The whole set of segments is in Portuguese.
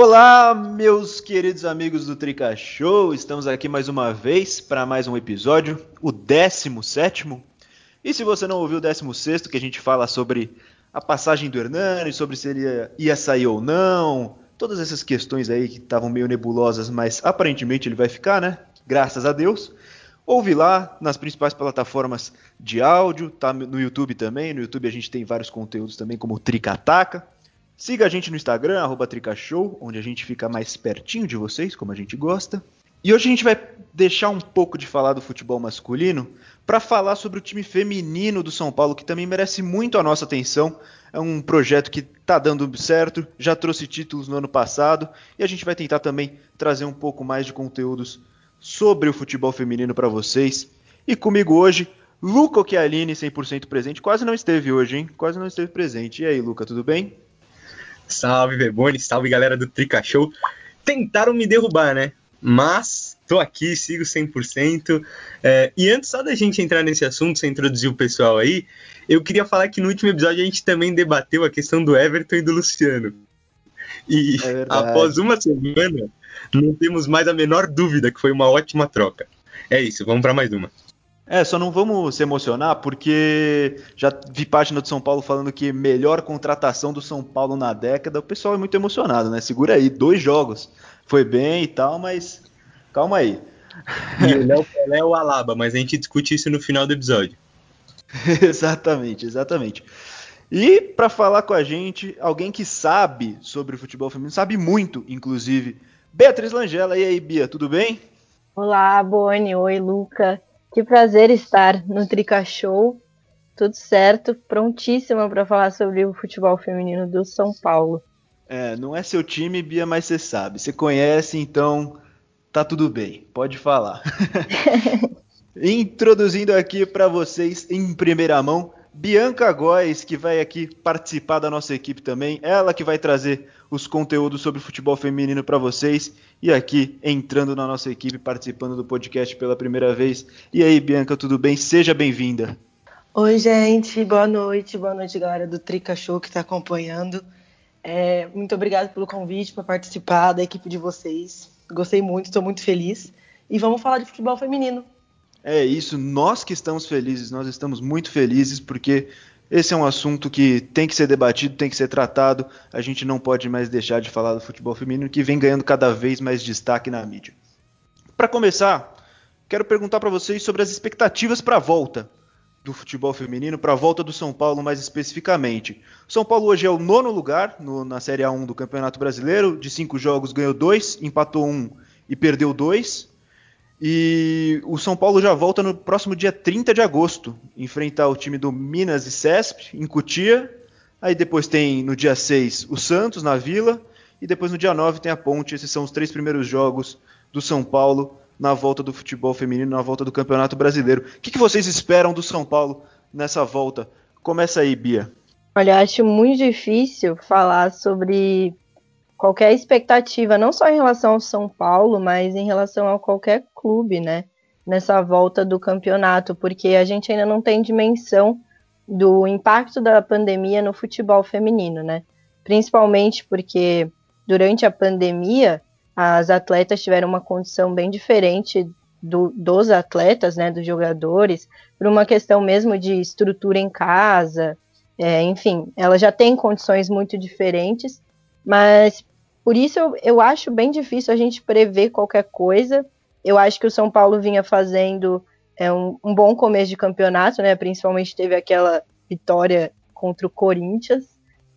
Olá, meus queridos amigos do Trica Show, estamos aqui mais uma vez para mais um episódio, o 17. E se você não ouviu o 16, que a gente fala sobre a passagem do Hernani, sobre se ele ia, sair ou não, todas essas questões aí que estavam meio nebulosas, mas aparentemente ele vai ficar, né? Graças a Deus. Ouve lá nas principais plataformas de áudio, tá no YouTube também. No YouTube a gente tem vários conteúdos também, como Trica Ataca. Siga a gente no Instagram, arroba Tricashow, onde a gente fica mais pertinho de vocês, como a gente gosta. E hoje a gente vai deixar um pouco de falar do futebol masculino para falar sobre o time feminino do São Paulo, que também merece muito a nossa atenção. É um projeto que está dando certo, já trouxe títulos no ano passado e a gente vai tentar também trazer um pouco mais de conteúdos sobre o futebol feminino para vocês. E comigo hoje, Luca Occhialini, 100% presente. Quase não esteve hoje, hein? Quase não esteve presente. E aí, Luca, tudo bem? Salve, Bebone, salve galera do Trica Show. Tentaram me derrubar, né? Mas tô aqui, sigo 100%. É, e antes só da gente entrar nesse assunto, sem introduzir o pessoal aí, eu queria falar que no último episódio a gente também debateu a questão do Everton e do Luciano. E é após uma semana, não temos mais a menor dúvida que foi uma ótima troca. É isso, vamos para mais uma. É, só não vamos se emocionar, porque já vi página do São Paulo falando que melhor contratação do São Paulo na década. O pessoal é muito emocionado, né? Segura aí, dois jogos. Foi bem e tal, mas calma aí. E o Léo Pelé é o Alaba, mas a gente discute isso no final do episódio. exatamente, exatamente. E para falar com a gente, alguém que sabe sobre o futebol feminino, sabe muito, inclusive, Beatriz Langela. E aí, Bia, tudo bem? Olá, Boni. Oi, Luca. Que prazer estar no Trica Show. Tudo certo, prontíssima para falar sobre o futebol feminino do São Paulo. É, não é seu time, Bia, mas você sabe. Você conhece, então tá tudo bem. Pode falar. Introduzindo aqui para vocês em primeira mão Bianca Góes, que vai aqui participar da nossa equipe também. Ela que vai trazer os conteúdos sobre futebol feminino para vocês e aqui entrando na nossa equipe, participando do podcast pela primeira vez. E aí, Bianca, tudo bem? Seja bem-vinda. Oi, gente, boa noite, boa noite, galera do Trica Show que está acompanhando. É, muito obrigada pelo convite para participar da equipe de vocês. Gostei muito, estou muito feliz. E vamos falar de futebol feminino. É isso, nós que estamos felizes, nós estamos muito felizes porque esse é um assunto que tem que ser debatido, tem que ser tratado. A gente não pode mais deixar de falar do futebol feminino, que vem ganhando cada vez mais destaque na mídia. Para começar, quero perguntar para vocês sobre as expectativas para a volta do futebol feminino, para a volta do São Paulo mais especificamente. São Paulo hoje é o nono lugar no, na Série A1 do Campeonato Brasileiro. De cinco jogos ganhou dois, empatou um e perdeu dois. E o São Paulo já volta no próximo dia 30 de agosto, enfrentar o time do Minas e Cesp, em Cutia. Aí depois tem no dia 6 o Santos na Vila. E depois no dia 9 tem a Ponte. Esses são os três primeiros jogos do São Paulo na volta do futebol feminino, na volta do Campeonato Brasileiro. O que, que vocês esperam do São Paulo nessa volta? Começa aí, Bia. Olha, acho muito difícil falar sobre qualquer expectativa, não só em relação ao São Paulo, mas em relação a qualquer clube, né? Nessa volta do campeonato, porque a gente ainda não tem dimensão do impacto da pandemia no futebol feminino, né? Principalmente porque durante a pandemia as atletas tiveram uma condição bem diferente do, dos atletas, né, dos jogadores, por uma questão mesmo de estrutura em casa, é, enfim, ela já tem condições muito diferentes, mas por isso eu, eu acho bem difícil a gente prever qualquer coisa. Eu acho que o São Paulo vinha fazendo é, um, um bom começo de campeonato, né? Principalmente teve aquela vitória contra o Corinthians,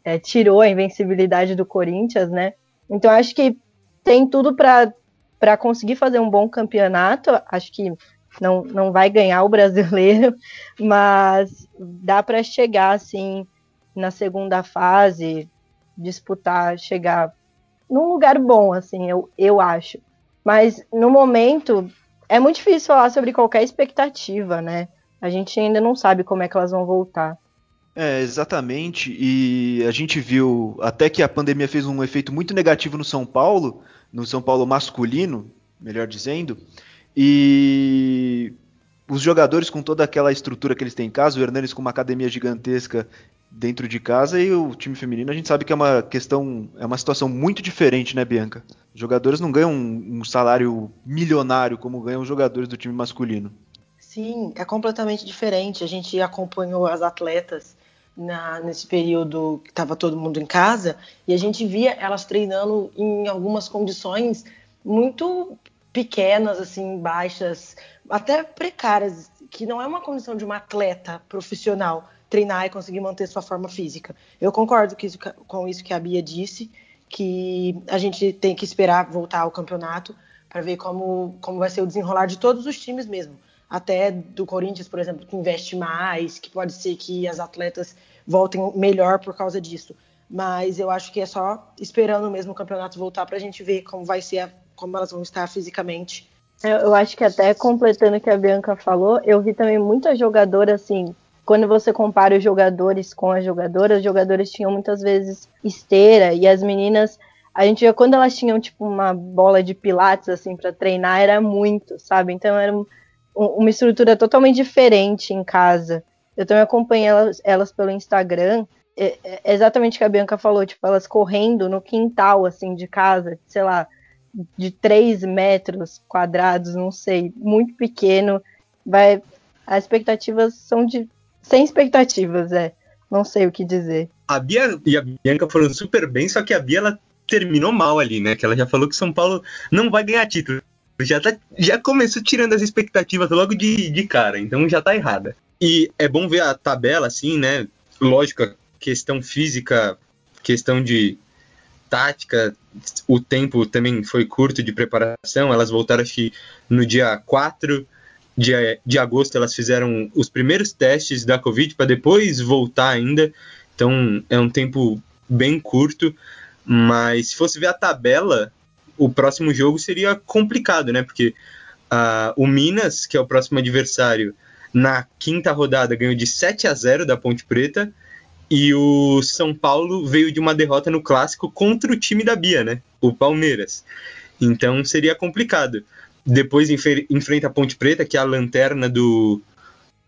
é, tirou a invencibilidade do Corinthians, né? Então acho que tem tudo para conseguir fazer um bom campeonato. Acho que não, não vai ganhar o brasileiro, mas dá para chegar assim na segunda fase, disputar, chegar num lugar bom, assim, eu, eu acho. Mas no momento é muito difícil falar sobre qualquer expectativa, né? A gente ainda não sabe como é que elas vão voltar. É, exatamente. E a gente viu até que a pandemia fez um efeito muito negativo no São Paulo, no São Paulo masculino, melhor dizendo. E os jogadores com toda aquela estrutura que eles têm em casa, o Hernanes com uma academia gigantesca dentro de casa e o time feminino a gente sabe que é uma questão, é uma situação muito diferente, né, Bianca? Os jogadores não ganham um, um salário milionário como ganham os jogadores do time masculino. Sim, é completamente diferente. A gente acompanhou as atletas na, nesse período que estava todo mundo em casa e a gente via elas treinando em algumas condições muito pequenas, assim, baixas, até precárias, que não é uma condição de uma atleta profissional treinar e conseguir manter sua forma física. Eu concordo isso, com isso que a Bia disse, que a gente tem que esperar voltar ao campeonato para ver como, como vai ser o desenrolar de todos os times mesmo. Até do Corinthians, por exemplo, que investe mais, que pode ser que as atletas voltem melhor por causa disso. Mas eu acho que é só esperando mesmo o campeonato voltar para a gente ver como vai ser, a, como elas vão estar fisicamente. Eu acho que até completando o que a Bianca falou, eu vi também muita jogadora assim quando você compara os jogadores com as jogadoras, os jogadores tinham muitas vezes esteira e as meninas, a gente quando elas tinham tipo uma bola de pilates assim para treinar, era muito, sabe? Então era um, uma estrutura totalmente diferente em casa. Eu também acompanhei elas, elas pelo Instagram, é, é exatamente o que a Bianca falou, tipo, elas correndo no quintal assim de casa, sei lá, de 3 metros quadrados, não sei, muito pequeno. Vai, as expectativas são de sem expectativas, é. Não sei o que dizer. A Bia e a Bianca foram super bem, só que a Bia ela terminou mal ali, né? Que ela já falou que São Paulo não vai ganhar título. Já, tá, já começou tirando as expectativas logo de, de cara, então já tá errada. E é bom ver a tabela assim, né? Lógico, questão física, questão de tática, o tempo também foi curto de preparação. Elas voltaram acho no dia 4 de, de agosto elas fizeram os primeiros testes da Covid para depois voltar ainda. Então é um tempo bem curto. Mas se fosse ver a tabela, o próximo jogo seria complicado, né? Porque uh, o Minas, que é o próximo adversário, na quinta rodada ganhou de 7 a 0 da Ponte Preta. E o São Paulo veio de uma derrota no clássico contra o time da Bia, né? O Palmeiras. Então seria complicado. Depois enfrenta a Ponte Preta, que é a lanterna do,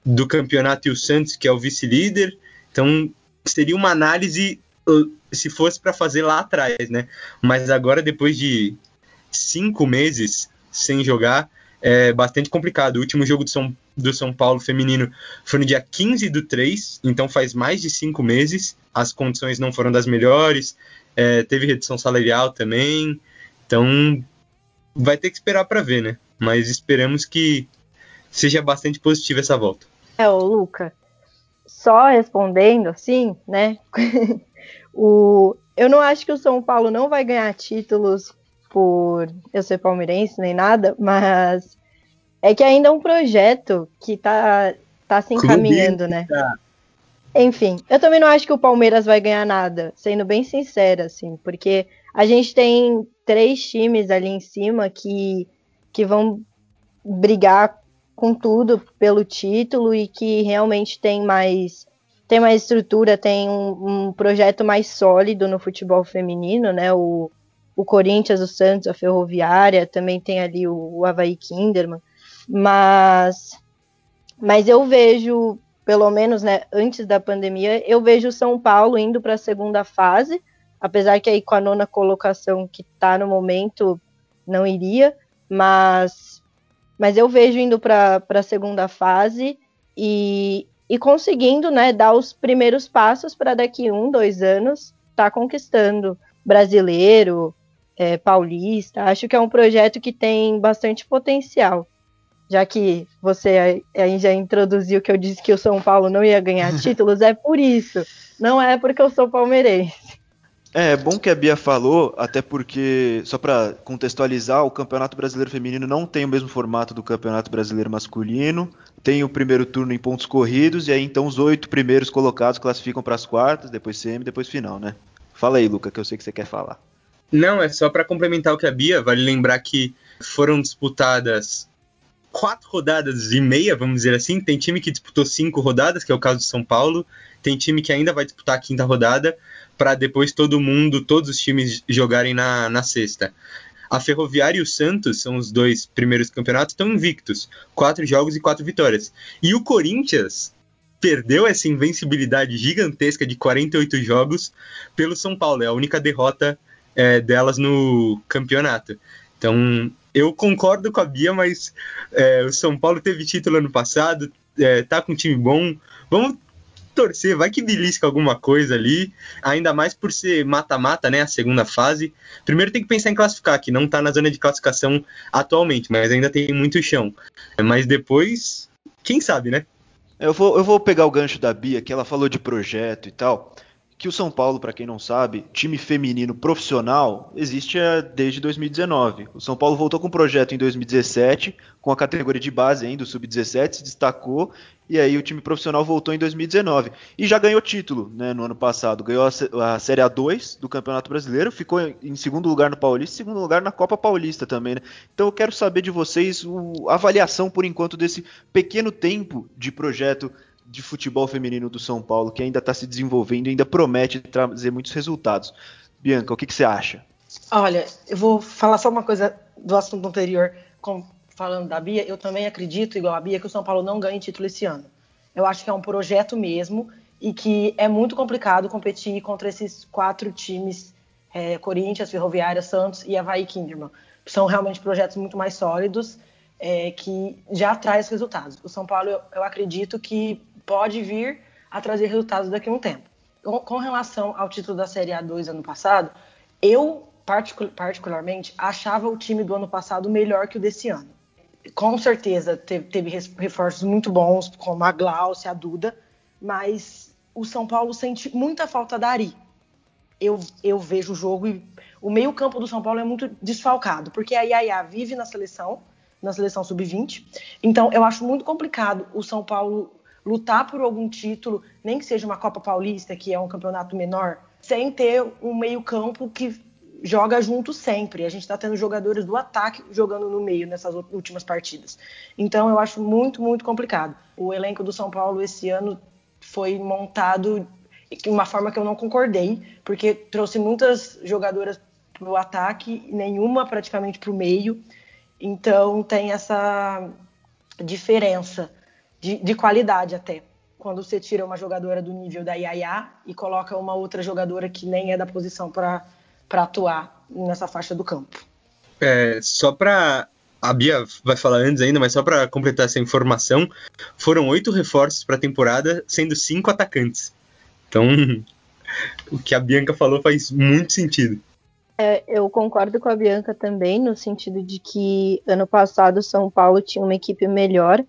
do campeonato, e o Santos, que é o vice-líder. Então, seria uma análise uh, se fosse para fazer lá atrás, né? Mas agora, depois de cinco meses sem jogar, é bastante complicado. O último jogo do São, do São Paulo feminino foi no dia 15 do 3, então faz mais de cinco meses. As condições não foram das melhores, é, teve redução salarial também. Então, vai ter que esperar para ver, né? Mas esperamos que seja bastante positiva essa volta. É, o Luca, só respondendo assim, né? o, eu não acho que o São Paulo não vai ganhar títulos por eu ser palmeirense nem nada, mas é que ainda é um projeto que tá, tá se encaminhando, né? Enfim, eu também não acho que o Palmeiras vai ganhar nada, sendo bem sincera, assim, porque a gente tem três times ali em cima que, que vão brigar com tudo pelo título e que realmente tem mais tem mais estrutura, tem um, um projeto mais sólido no futebol feminino, né? O, o Corinthians, o Santos, a Ferroviária, também tem ali o, o Havaí Kinderman, mas mas eu vejo, pelo menos, né, antes da pandemia, eu vejo São Paulo indo para a segunda fase, apesar que aí com a nona colocação que está no momento não iria, mas, mas eu vejo indo para a segunda fase e, e conseguindo né, dar os primeiros passos para daqui um, dois anos estar tá conquistando brasileiro, é, paulista. Acho que é um projeto que tem bastante potencial. Já que você aí já introduziu que eu disse que o São Paulo não ia ganhar títulos, é por isso. Não é porque eu sou palmeirense. É, é bom que a Bia falou, até porque, só para contextualizar, o Campeonato Brasileiro Feminino não tem o mesmo formato do Campeonato Brasileiro Masculino. Tem o primeiro turno em pontos corridos, e aí então os oito primeiros colocados classificam para as quartas, depois semi, depois final, né? Fala aí, Luca, que eu sei que você quer falar. Não, é só para complementar o que a Bia, vale lembrar que foram disputadas quatro rodadas e meia, vamos dizer assim. Tem time que disputou cinco rodadas, que é o caso de São Paulo. Tem time que ainda vai disputar a quinta rodada para depois todo mundo, todos os times jogarem na, na sexta. A Ferroviária e o Santos são os dois primeiros campeonatos, estão invictos. Quatro jogos e quatro vitórias. E o Corinthians perdeu essa invencibilidade gigantesca de 48 jogos pelo São Paulo. É a única derrota é, delas no campeonato. Então, eu concordo com a Bia, mas é, o São Paulo teve título ano passado, é, tá com um time bom. Vamos torcer, vai que belisca alguma coisa ali, ainda mais por ser mata-mata, né, a segunda fase. Primeiro tem que pensar em classificar, que não tá na zona de classificação atualmente, mas ainda tem muito chão. Mas depois, quem sabe, né? Eu vou, eu vou pegar o gancho da Bia, que ela falou de projeto e tal que o São Paulo, para quem não sabe, time feminino profissional, existe desde 2019. O São Paulo voltou com um projeto em 2017, com a categoria de base ainda, o Sub-17, se destacou, e aí o time profissional voltou em 2019. E já ganhou título né, no ano passado. Ganhou a, a Série A2 do Campeonato Brasileiro, ficou em segundo lugar no Paulista, segundo lugar na Copa Paulista também. Né? Então eu quero saber de vocês a avaliação, por enquanto, desse pequeno tempo de projeto de futebol feminino do São Paulo, que ainda está se desenvolvendo e ainda promete trazer muitos resultados. Bianca, o que, que, você acha? Olha, eu vou falar só uma coisa do assunto anterior, com, falando da Bia. Eu também acredito, igual a Bia, que o São Paulo não ganhe título esse ano. Eu acho que é um projeto mesmo e que é muito complicado competir contra esses quatro times: é, Corinthians, Ferroviária, Santos e Havaí Kinderman. São realmente projetos muito mais sólidos. É, que já traz resultados. O São Paulo, eu, eu acredito que pode vir a trazer resultados daqui a um tempo. Com relação ao título da Série A2 ano passado, eu particularmente achava o time do ano passado melhor que o desse ano. Com certeza teve, reforços muito bons, como a Glaucia, a Duda, mas o São Paulo sente muita falta da Ari. Eu, eu vejo o jogo e o meio-campo do São Paulo é muito desfalcado, porque a Yaya vive na seleção, na seleção sub-20. Então eu acho muito complicado o São Paulo lutar por algum título, nem que seja uma Copa Paulista, que é um campeonato menor, sem ter um meio-campo que joga junto sempre. A gente está tendo jogadores do ataque jogando no meio nessas últimas partidas. Então eu acho muito, muito complicado. O elenco do São Paulo esse ano foi montado de uma forma que eu não concordei, porque trouxe muitas jogadoras para o ataque, nenhuma praticamente para o meio. Então tem essa diferença de, de qualidade até. Quando você tira uma jogadora do nível da Yaya e coloca uma outra jogadora que nem é da posição para atuar nessa faixa do campo. É, só para a Bia vai falar antes ainda, mas só para completar essa informação, foram oito reforços para a temporada, sendo cinco atacantes. Então, o que a Bianca falou faz muito sentido. É, eu concordo com a Bianca também, no sentido de que ano passado o São Paulo tinha uma equipe melhor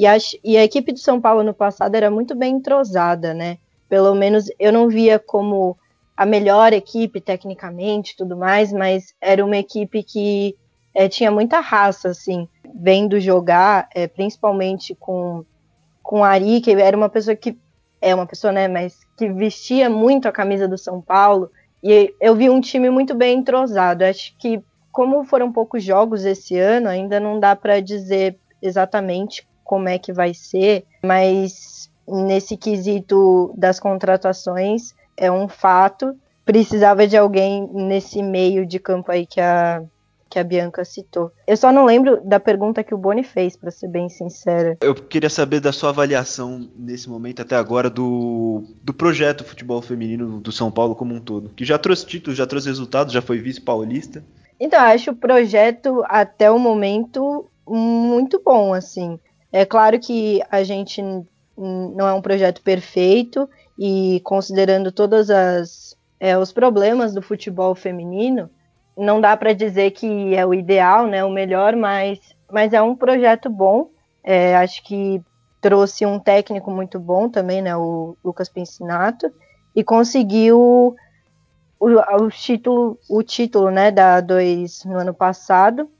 e a, e a equipe do São Paulo no passado era muito bem entrosada, né? Pelo menos eu não via como a melhor equipe tecnicamente tudo mais, mas era uma equipe que é, tinha muita raça, assim, vendo jogar, é, principalmente com, com Ari, que era uma pessoa que é uma pessoa, né, mas que vestia muito a camisa do São Paulo, e eu vi um time muito bem entrosado. Acho que, como foram poucos jogos esse ano, ainda não dá para dizer exatamente como é que vai ser, mas nesse quesito das contratações é um fato. Precisava de alguém nesse meio de campo aí que a, que a Bianca citou. Eu só não lembro da pergunta que o Boni fez, para ser bem sincera. Eu queria saber da sua avaliação nesse momento até agora do, do projeto futebol feminino do São Paulo como um todo, que já trouxe títulos, já trouxe resultados, já foi vice-paulista. Então, acho o projeto até o momento muito bom, assim. É claro que a gente não é um projeto perfeito e considerando todos é, os problemas do futebol feminino, não dá para dizer que é o ideal, né, o melhor, mas, mas é um projeto bom. É, acho que trouxe um técnico muito bom também, né, o Lucas Pincinato, e conseguiu o, o título, o título, né, da 2 no ano passado.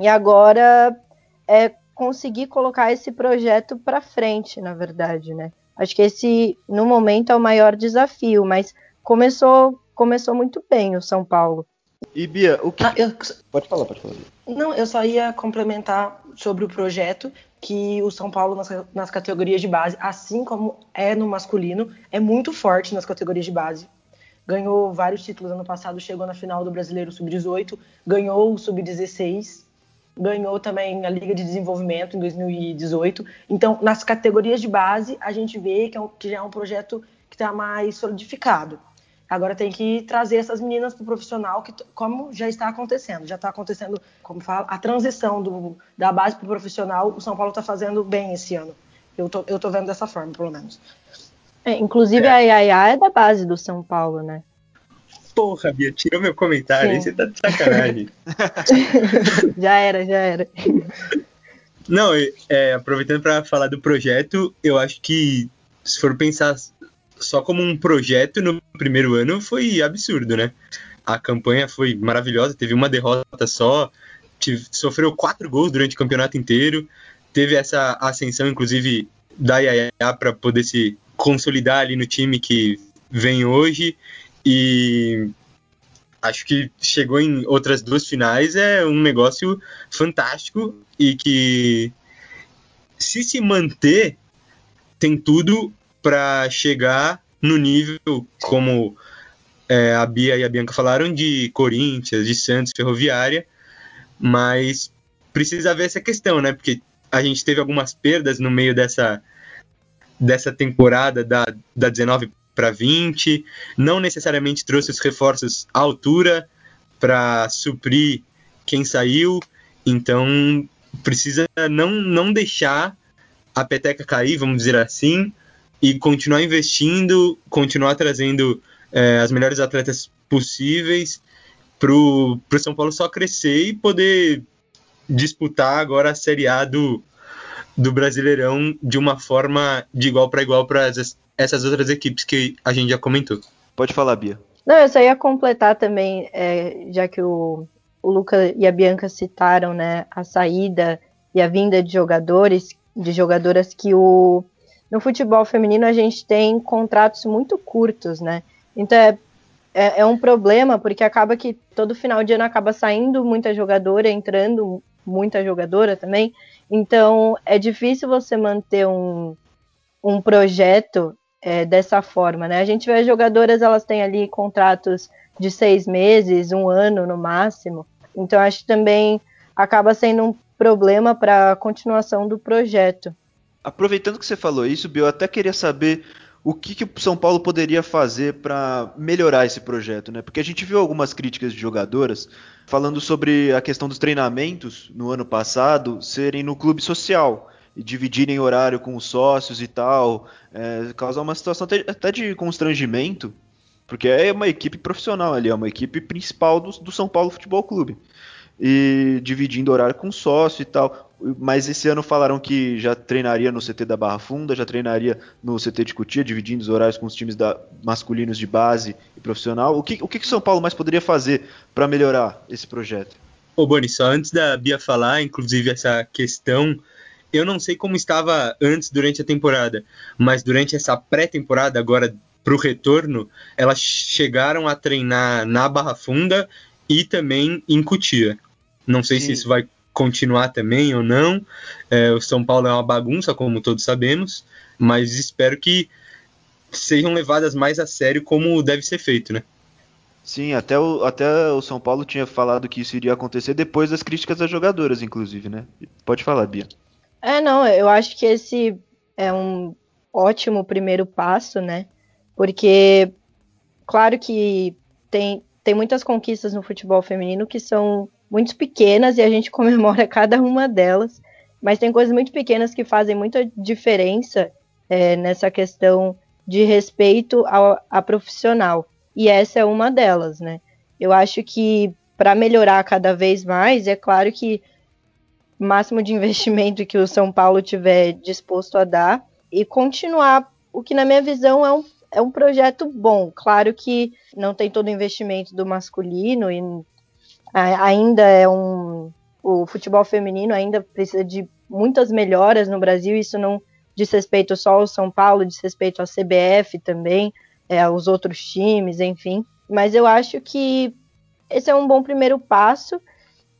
E agora é conseguir colocar esse projeto para frente, na verdade, né? Acho que esse, no momento, é o maior desafio, mas começou, começou muito bem o São Paulo. E Bia, o que. Ah, eu... Pode falar, pode falar. Não, eu só ia complementar sobre o projeto que o São Paulo nas, nas categorias de base, assim como é no masculino, é muito forte nas categorias de base. Ganhou vários títulos ano passado, chegou na final do Brasileiro Sub-18, ganhou o Sub-16 ganhou também a Liga de Desenvolvimento em 2018. Então, nas categorias de base, a gente vê que, é um, que já é um projeto que está mais solidificado. Agora tem que trazer essas meninas para o profissional, que, como já está acontecendo. Já está acontecendo, como fala, a transição do, da base para o profissional. O São Paulo está fazendo bem esse ano. Eu tô, eu tô vendo dessa forma, pelo menos. É, inclusive é. a Yaya é da base do São Paulo, né? Porra, Bia, tirou meu comentário, aí você tá de sacanagem. já era, já era. Não, é, aproveitando para falar do projeto, eu acho que se for pensar só como um projeto no primeiro ano, foi absurdo, né? A campanha foi maravilhosa, teve uma derrota só, tive, sofreu quatro gols durante o campeonato inteiro, teve essa ascensão, inclusive, da Yaya para poder se consolidar ali no time que vem hoje e acho que chegou em outras duas finais é um negócio fantástico e que se se manter tem tudo para chegar no nível como é, a Bia e a Bianca falaram de Corinthians, de Santos, Ferroviária, mas precisa ver essa questão, né? Porque a gente teve algumas perdas no meio dessa dessa temporada da, da 19 para 20, não necessariamente trouxe os reforços à altura para suprir quem saiu, então precisa não, não deixar a peteca cair, vamos dizer assim, e continuar investindo, continuar trazendo é, as melhores atletas possíveis para o São Paulo só crescer e poder disputar agora a Série A do, do Brasileirão de uma forma de igual para igual para essas outras equipes que a gente já comentou. Pode falar, Bia. Não, eu só ia completar também, é, já que o, o Luca e a Bianca citaram né, a saída e a vinda de jogadores, de jogadoras que o, no futebol feminino a gente tem contratos muito curtos, né? Então é, é, é um problema, porque acaba que todo final de ano acaba saindo muita jogadora, entrando muita jogadora também. Então é difícil você manter um, um projeto é, dessa forma, né? A gente vê as jogadoras, elas têm ali contratos de seis meses, um ano no máximo. Então acho que também acaba sendo um problema para a continuação do projeto. Aproveitando que você falou isso, Bill, eu até queria saber o que, que o São Paulo poderia fazer para melhorar esse projeto, né? Porque a gente viu algumas críticas de jogadoras falando sobre a questão dos treinamentos no ano passado serem no clube social dividirem horário com os sócios e tal, é, causar uma situação até, até, de constrangimento, porque é uma equipe profissional ali, é uma equipe principal do, do São Paulo Futebol Clube e dividindo horário com sócio e tal. Mas esse ano falaram que já treinaria no CT da Barra Funda, já treinaria no CT de Cutia, dividindo os horários com os times da, masculinos de base e profissional. O que o que, São Paulo mais poderia fazer para melhorar esse projeto? Ô Boni, só antes da Bia falar, inclusive essa questão, eu não sei como estava antes durante a temporada, mas durante essa pré-temporada agora para o retorno, elas chegaram a treinar na Barra Funda e também em Cutia. Não sei Sim. se isso vai continuar também ou não. É, o São Paulo é uma bagunça, como todos sabemos, mas espero que sejam levadas mais a sério como deve ser feito, né? Sim, até o, até o São Paulo tinha falado que isso iria acontecer depois das críticas das jogadoras, inclusive, né? Pode falar, Bia. É, não, eu acho que esse é um ótimo primeiro passo, né? Porque, claro que tem, tem muitas conquistas no futebol feminino que são muito pequenas e a gente comemora cada uma delas, mas tem coisas muito pequenas que fazem muita diferença é, nessa questão de respeito ao, a profissional. E essa é uma delas, né? Eu acho que para melhorar cada vez mais, é claro que máximo de investimento que o São Paulo tiver disposto a dar e continuar o que na minha visão é um é um projeto bom. Claro que não tem todo o investimento do masculino e ainda é um. O futebol feminino ainda precisa de muitas melhoras no Brasil. Isso não diz respeito só ao São Paulo, diz respeito à CBF também, é, aos outros times, enfim. Mas eu acho que esse é um bom primeiro passo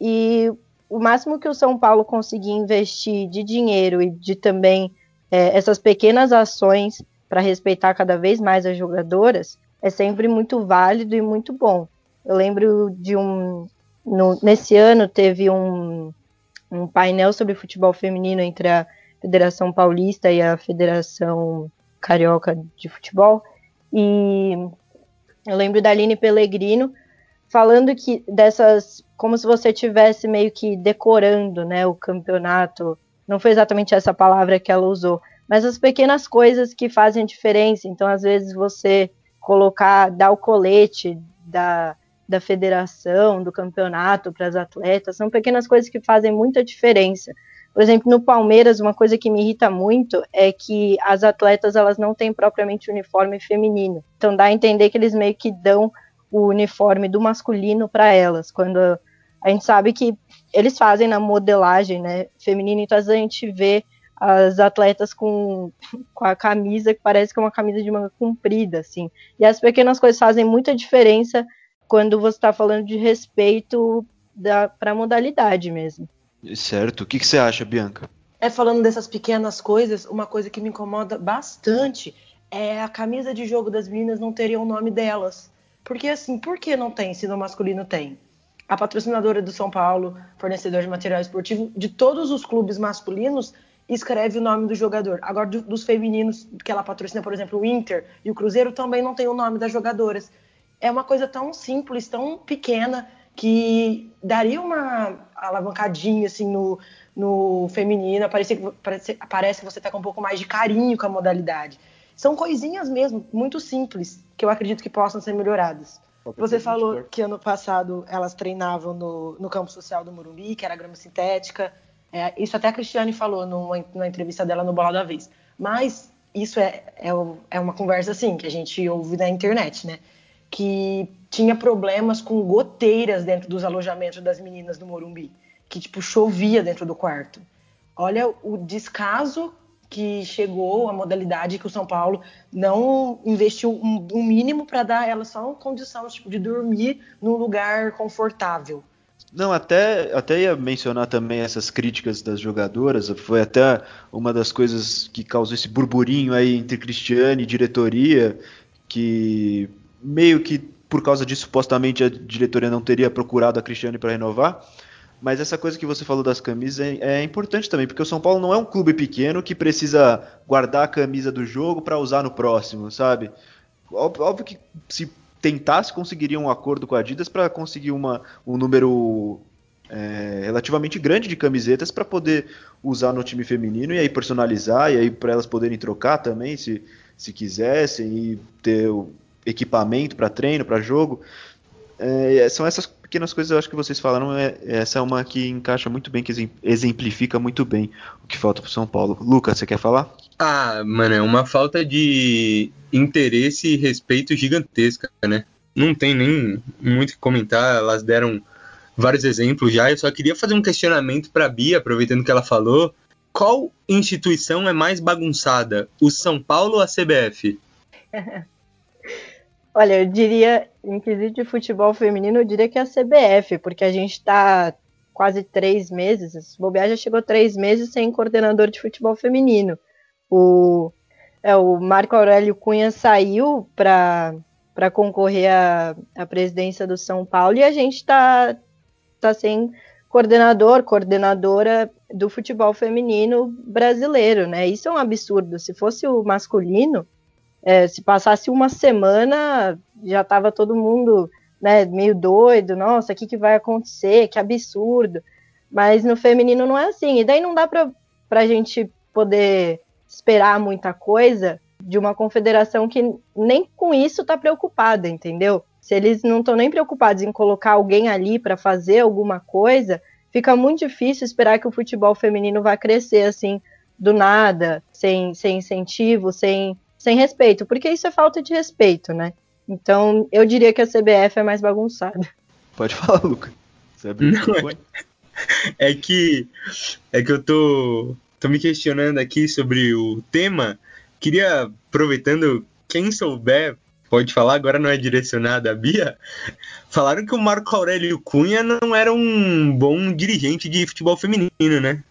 e o máximo que o São Paulo conseguir investir de dinheiro e de também é, essas pequenas ações para respeitar cada vez mais as jogadoras é sempre muito válido e muito bom. Eu lembro de um. No, nesse ano teve um, um painel sobre futebol feminino entre a Federação Paulista e a Federação Carioca de Futebol. E eu lembro da Aline Pellegrino falando que dessas, como se você tivesse meio que decorando, né, o campeonato. Não foi exatamente essa palavra que ela usou, mas as pequenas coisas que fazem diferença. Então, às vezes você colocar, dar o colete da, da federação, do campeonato para as atletas, são pequenas coisas que fazem muita diferença. Por exemplo, no Palmeiras, uma coisa que me irrita muito é que as atletas elas não têm propriamente uniforme feminino. Então dá a entender que eles meio que dão o uniforme do masculino para elas, quando a gente sabe que eles fazem na modelagem, né, feminina, então a gente vê as atletas com, com a camisa que parece que é uma camisa de manga comprida, assim. E as pequenas coisas fazem muita diferença quando você está falando de respeito para a modalidade mesmo. Certo. O que, que você acha, Bianca? É falando dessas pequenas coisas, uma coisa que me incomoda bastante é a camisa de jogo das meninas não teria o nome delas. Porque assim, por que não tem se no masculino tem? A patrocinadora do São Paulo, fornecedor de material esportivo, de todos os clubes masculinos, escreve o nome do jogador. Agora, do, dos femininos que ela patrocina, por exemplo, o Inter e o Cruzeiro, também não tem o nome das jogadoras. É uma coisa tão simples, tão pequena, que daria uma alavancadinha assim no, no feminino. Parece, parece, parece que você está com um pouco mais de carinho com a modalidade. São coisinhas mesmo, muito simples, que eu acredito que possam ser melhoradas. Você falou que ano passado elas treinavam no, no campo social do Morumbi, que era grama sintética. É, isso até a Cristiane falou numa, numa, entrevista dela no Bola da Vez. Mas isso é, é, é, uma conversa assim, que a gente ouve na internet, né? Que tinha problemas com goteiras dentro dos alojamentos das meninas do Morumbi. Que, tipo, chovia dentro do quarto. Olha o descaso que chegou a modalidade que o São Paulo não investiu um, um mínimo para dar ela só uma condição tipo, de dormir num lugar confortável. Não, até, até ia mencionar também essas críticas das jogadoras. Foi até uma das coisas que causou esse burburinho aí entre Cristiane e diretoria, que meio que por causa disso supostamente a diretoria não teria procurado a Cristiane para renovar. Mas essa coisa que você falou das camisas é, é, importante também, porque o São Paulo não é um clube pequeno que precisa guardar a camisa do jogo para usar no próximo, sabe? Óbvio, que se tentasse, conseguiria um acordo com a Adidas para conseguir uma, um número é, relativamente grande de camisetas para poder usar no time feminino e aí personalizar, e aí para elas poderem trocar também, se, se quisessem, e ter equipamento para treino, para jogo. É, são essas pequenas coisas eu acho que vocês falaram. É, essa é uma que encaixa muito bem, que exemplifica muito bem o que falta para São Paulo. Lucas, você quer falar? Ah, mano, é uma falta de interesse e respeito gigantesca, né? Não tem nem muito o que comentar. Elas deram vários exemplos já. Eu só queria fazer um questionamento para Bia, aproveitando que ela falou. Qual instituição é mais bagunçada, o São Paulo ou a CBF? Olha, eu diria, em quesito de futebol feminino, eu diria que é a CBF, porque a gente está quase três meses, o bobear já chegou três meses sem coordenador de futebol feminino. O, é, o Marco Aurélio Cunha saiu para concorrer à, à presidência do São Paulo e a gente está tá sem coordenador, coordenadora do futebol feminino brasileiro, né? Isso é um absurdo. Se fosse o masculino, é, se passasse uma semana, já estava todo mundo né, meio doido, nossa, o que, que vai acontecer? Que absurdo. Mas no feminino não é assim. E daí não dá para a gente poder esperar muita coisa de uma confederação que nem com isso está preocupada, entendeu? Se eles não estão nem preocupados em colocar alguém ali para fazer alguma coisa, fica muito difícil esperar que o futebol feminino vá crescer assim do nada, sem, sem incentivo, sem sem respeito, porque isso é falta de respeito, né? Então, eu diria que a CBF é mais bagunçada. Pode falar, Luca. Não, é, é que é que eu tô, tô me questionando aqui sobre o tema. Queria, aproveitando, quem souber, pode falar, agora não é direcionado a Bia. Falaram que o Marco Aurélio Cunha não era um bom dirigente de futebol feminino, né?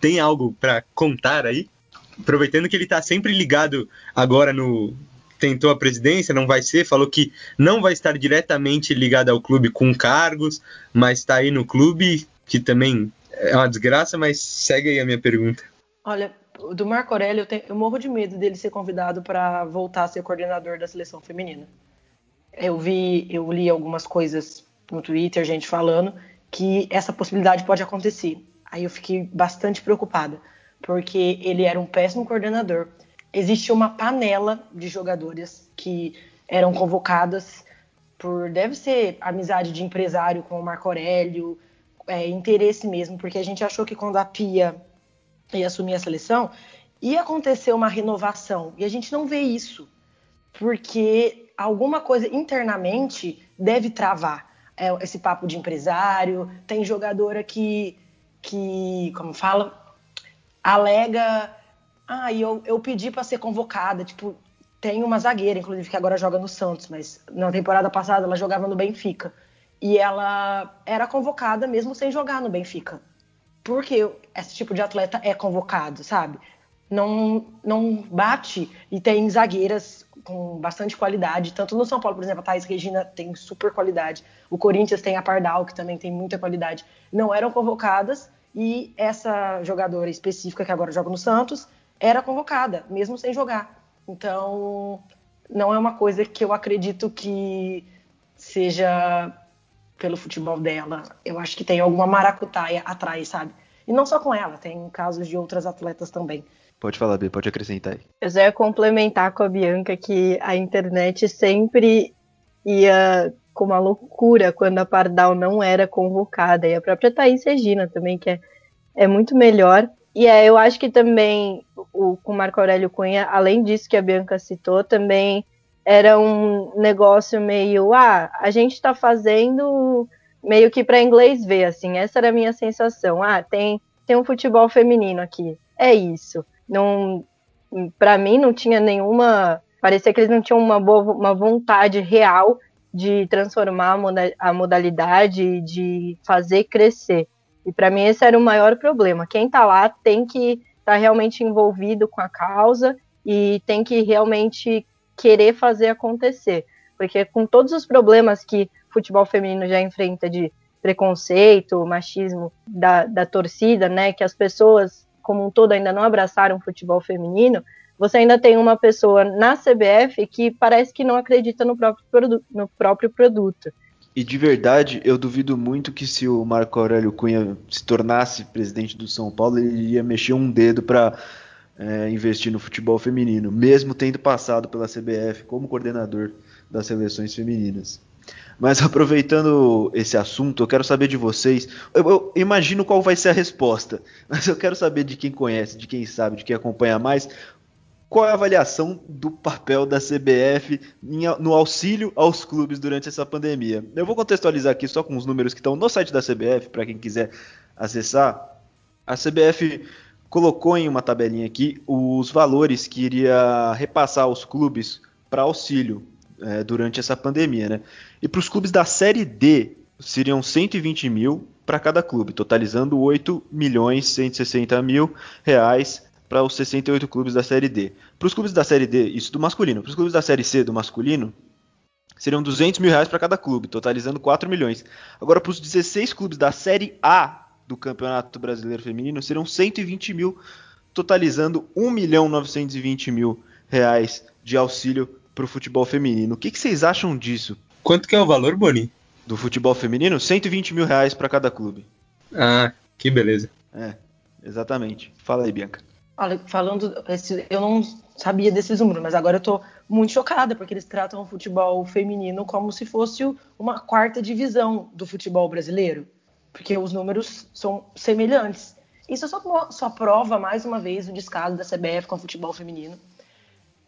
Tem algo para contar aí? Aproveitando que ele está sempre ligado agora no. Tentou a presidência, não vai ser, falou que não vai estar diretamente ligado ao clube com cargos, mas está aí no clube, que também é uma desgraça, mas segue aí a minha pergunta. Olha, do Marco Aurélio, eu, tenho, eu morro de medo dele ser convidado para voltar a ser coordenador da seleção feminina. Eu vi, eu li algumas coisas no Twitter, gente falando que essa possibilidade pode acontecer. Aí eu fiquei bastante preocupada, porque ele era um péssimo coordenador. Existia uma panela de jogadoras que eram convocadas por deve ser amizade de empresário com o Marco Aurélio, é, interesse mesmo, porque a gente achou que quando a Pia ia assumir a seleção, ia acontecer uma renovação. E a gente não vê isso, porque alguma coisa internamente deve travar. É, esse papo de empresário, tem jogadora que, que como fala, alega, ah, eu, eu pedi para ser convocada, tipo, tem uma zagueira, inclusive, que agora joga no Santos, mas na temporada passada ela jogava no Benfica. E ela era convocada mesmo sem jogar no Benfica. Porque esse tipo de atleta é convocado, sabe? Não, não bate e tem zagueiras com bastante qualidade. Tanto no São Paulo, por exemplo, a Thais Regina tem super qualidade. O Corinthians tem a Pardal, que também tem muita qualidade. Não eram convocadas e essa jogadora específica, que agora joga no Santos, era convocada, mesmo sem jogar. Então, não é uma coisa que eu acredito que seja pelo futebol dela. Eu acho que tem alguma maracutaia atrás, sabe? E não só com ela, tem casos de outras atletas também. Pode falar, Bia, pode acrescentar aí. Eu só ia complementar com a Bianca que a internet sempre ia com uma loucura quando a Pardal não era convocada. E a própria Thaís Regina também, que é, é muito melhor. E é, eu acho que também o, com Marco Aurélio Cunha, além disso que a Bianca citou, também era um negócio meio, ah, a gente está fazendo meio que para inglês ver, assim, essa era a minha sensação. Ah, tem, tem um futebol feminino aqui, é isso. Não, para mim não tinha nenhuma, parecia que eles não tinham uma boa, uma vontade real de transformar a modalidade, de fazer crescer. E para mim esse era o maior problema. Quem está lá tem que estar tá realmente envolvido com a causa e tem que realmente querer fazer acontecer. Porque com todos os problemas que futebol feminino já enfrenta de preconceito, machismo da, da torcida, né, que as pessoas como um todo ainda não abraçaram o futebol feminino, você ainda tem uma pessoa na CBF que parece que não acredita no próprio, no próprio produto. E de verdade, eu duvido muito que se o Marco Aurélio Cunha se tornasse presidente do São Paulo, ele ia mexer um dedo para é, investir no futebol feminino, mesmo tendo passado pela CBF como coordenador das seleções femininas. Mas aproveitando esse assunto, eu quero saber de vocês. Eu, eu, imagino qual vai ser a resposta, mas eu quero saber de quem conhece, de quem sabe, de quem acompanha mais qual é a avaliação do papel da CBF no auxílio aos clubes durante essa pandemia? Eu vou contextualizar aqui só com os números que estão no site da CBF, para quem quiser acessar. A CBF colocou em uma tabelinha aqui os valores que iria repassar aos clubes para auxílio é, durante essa pandemia. Né? E para os clubes da Série D, seriam 120 mil para cada clube, totalizando 8 milhões 160 mil reais para os 68 clubes da Série D. Para os clubes da Série D, isso do masculino. Para os clubes da Série C do masculino, seriam 200 mil reais para cada clube, totalizando 4 milhões. Agora, para os 16 clubes da Série A do Campeonato Brasileiro Feminino, serão 120 mil, totalizando 1 milhão 920 mil reais de auxílio para o futebol feminino. O que, que, vocês acham disso? Quanto que é o valor, Boni? Do futebol feminino? 120 mil reais para cada clube. Ah, que beleza. É, exatamente. Fala aí, Bianca. Olha, falando, eu não sabia desses números, mas agora eu tô muito chocada, porque eles tratam o futebol feminino como se fosse uma quarta divisão do futebol brasileiro, porque os números são semelhantes. Isso só, só prova, mais uma vez, o descaso da CBF com o futebol feminino.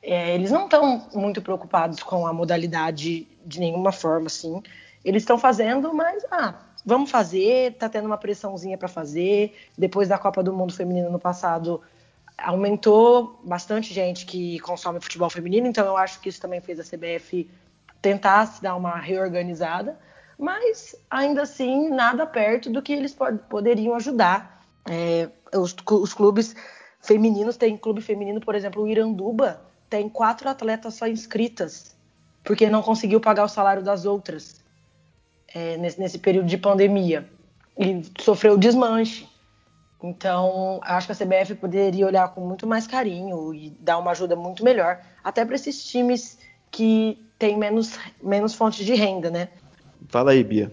É, eles não estão muito preocupados com a modalidade de nenhuma forma, assim. Eles estão fazendo, mas, ah, vamos fazer, tá tendo uma pressãozinha para fazer. Depois da Copa do Mundo Feminino no passado, aumentou bastante gente que consome futebol feminino, então eu acho que isso também fez a CBF tentar se dar uma reorganizada, mas ainda assim nada perto do que eles pod poderiam ajudar. É, os, os, clubes femininos tem clube feminino, por exemplo, o Iranduba tem quatro atletas só inscritas porque não conseguiu pagar o salário das outras é, nesse, nesse período de pandemia e sofreu desmanche. Então, acho que a CBF poderia olhar com muito mais carinho e dar uma ajuda muito melhor, até para esses times que têm menos, menos fontes de renda, né? Fala aí, Bia.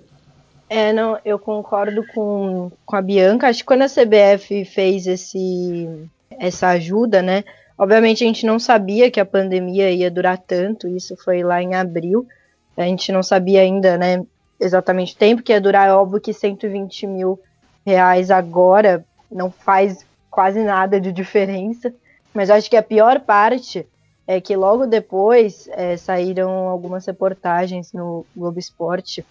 É, não, eu concordo com, com a Bianca. Acho que quando a CBF fez esse, essa ajuda, né? Obviamente a gente não sabia que a pandemia ia durar tanto, isso foi lá em abril. A gente não sabia ainda, né, exatamente o tempo que ia durar. É óbvio que 120 mil reais agora não faz quase nada de diferença. Mas acho que a pior parte é que logo depois é, saíram algumas reportagens no Globo Esporte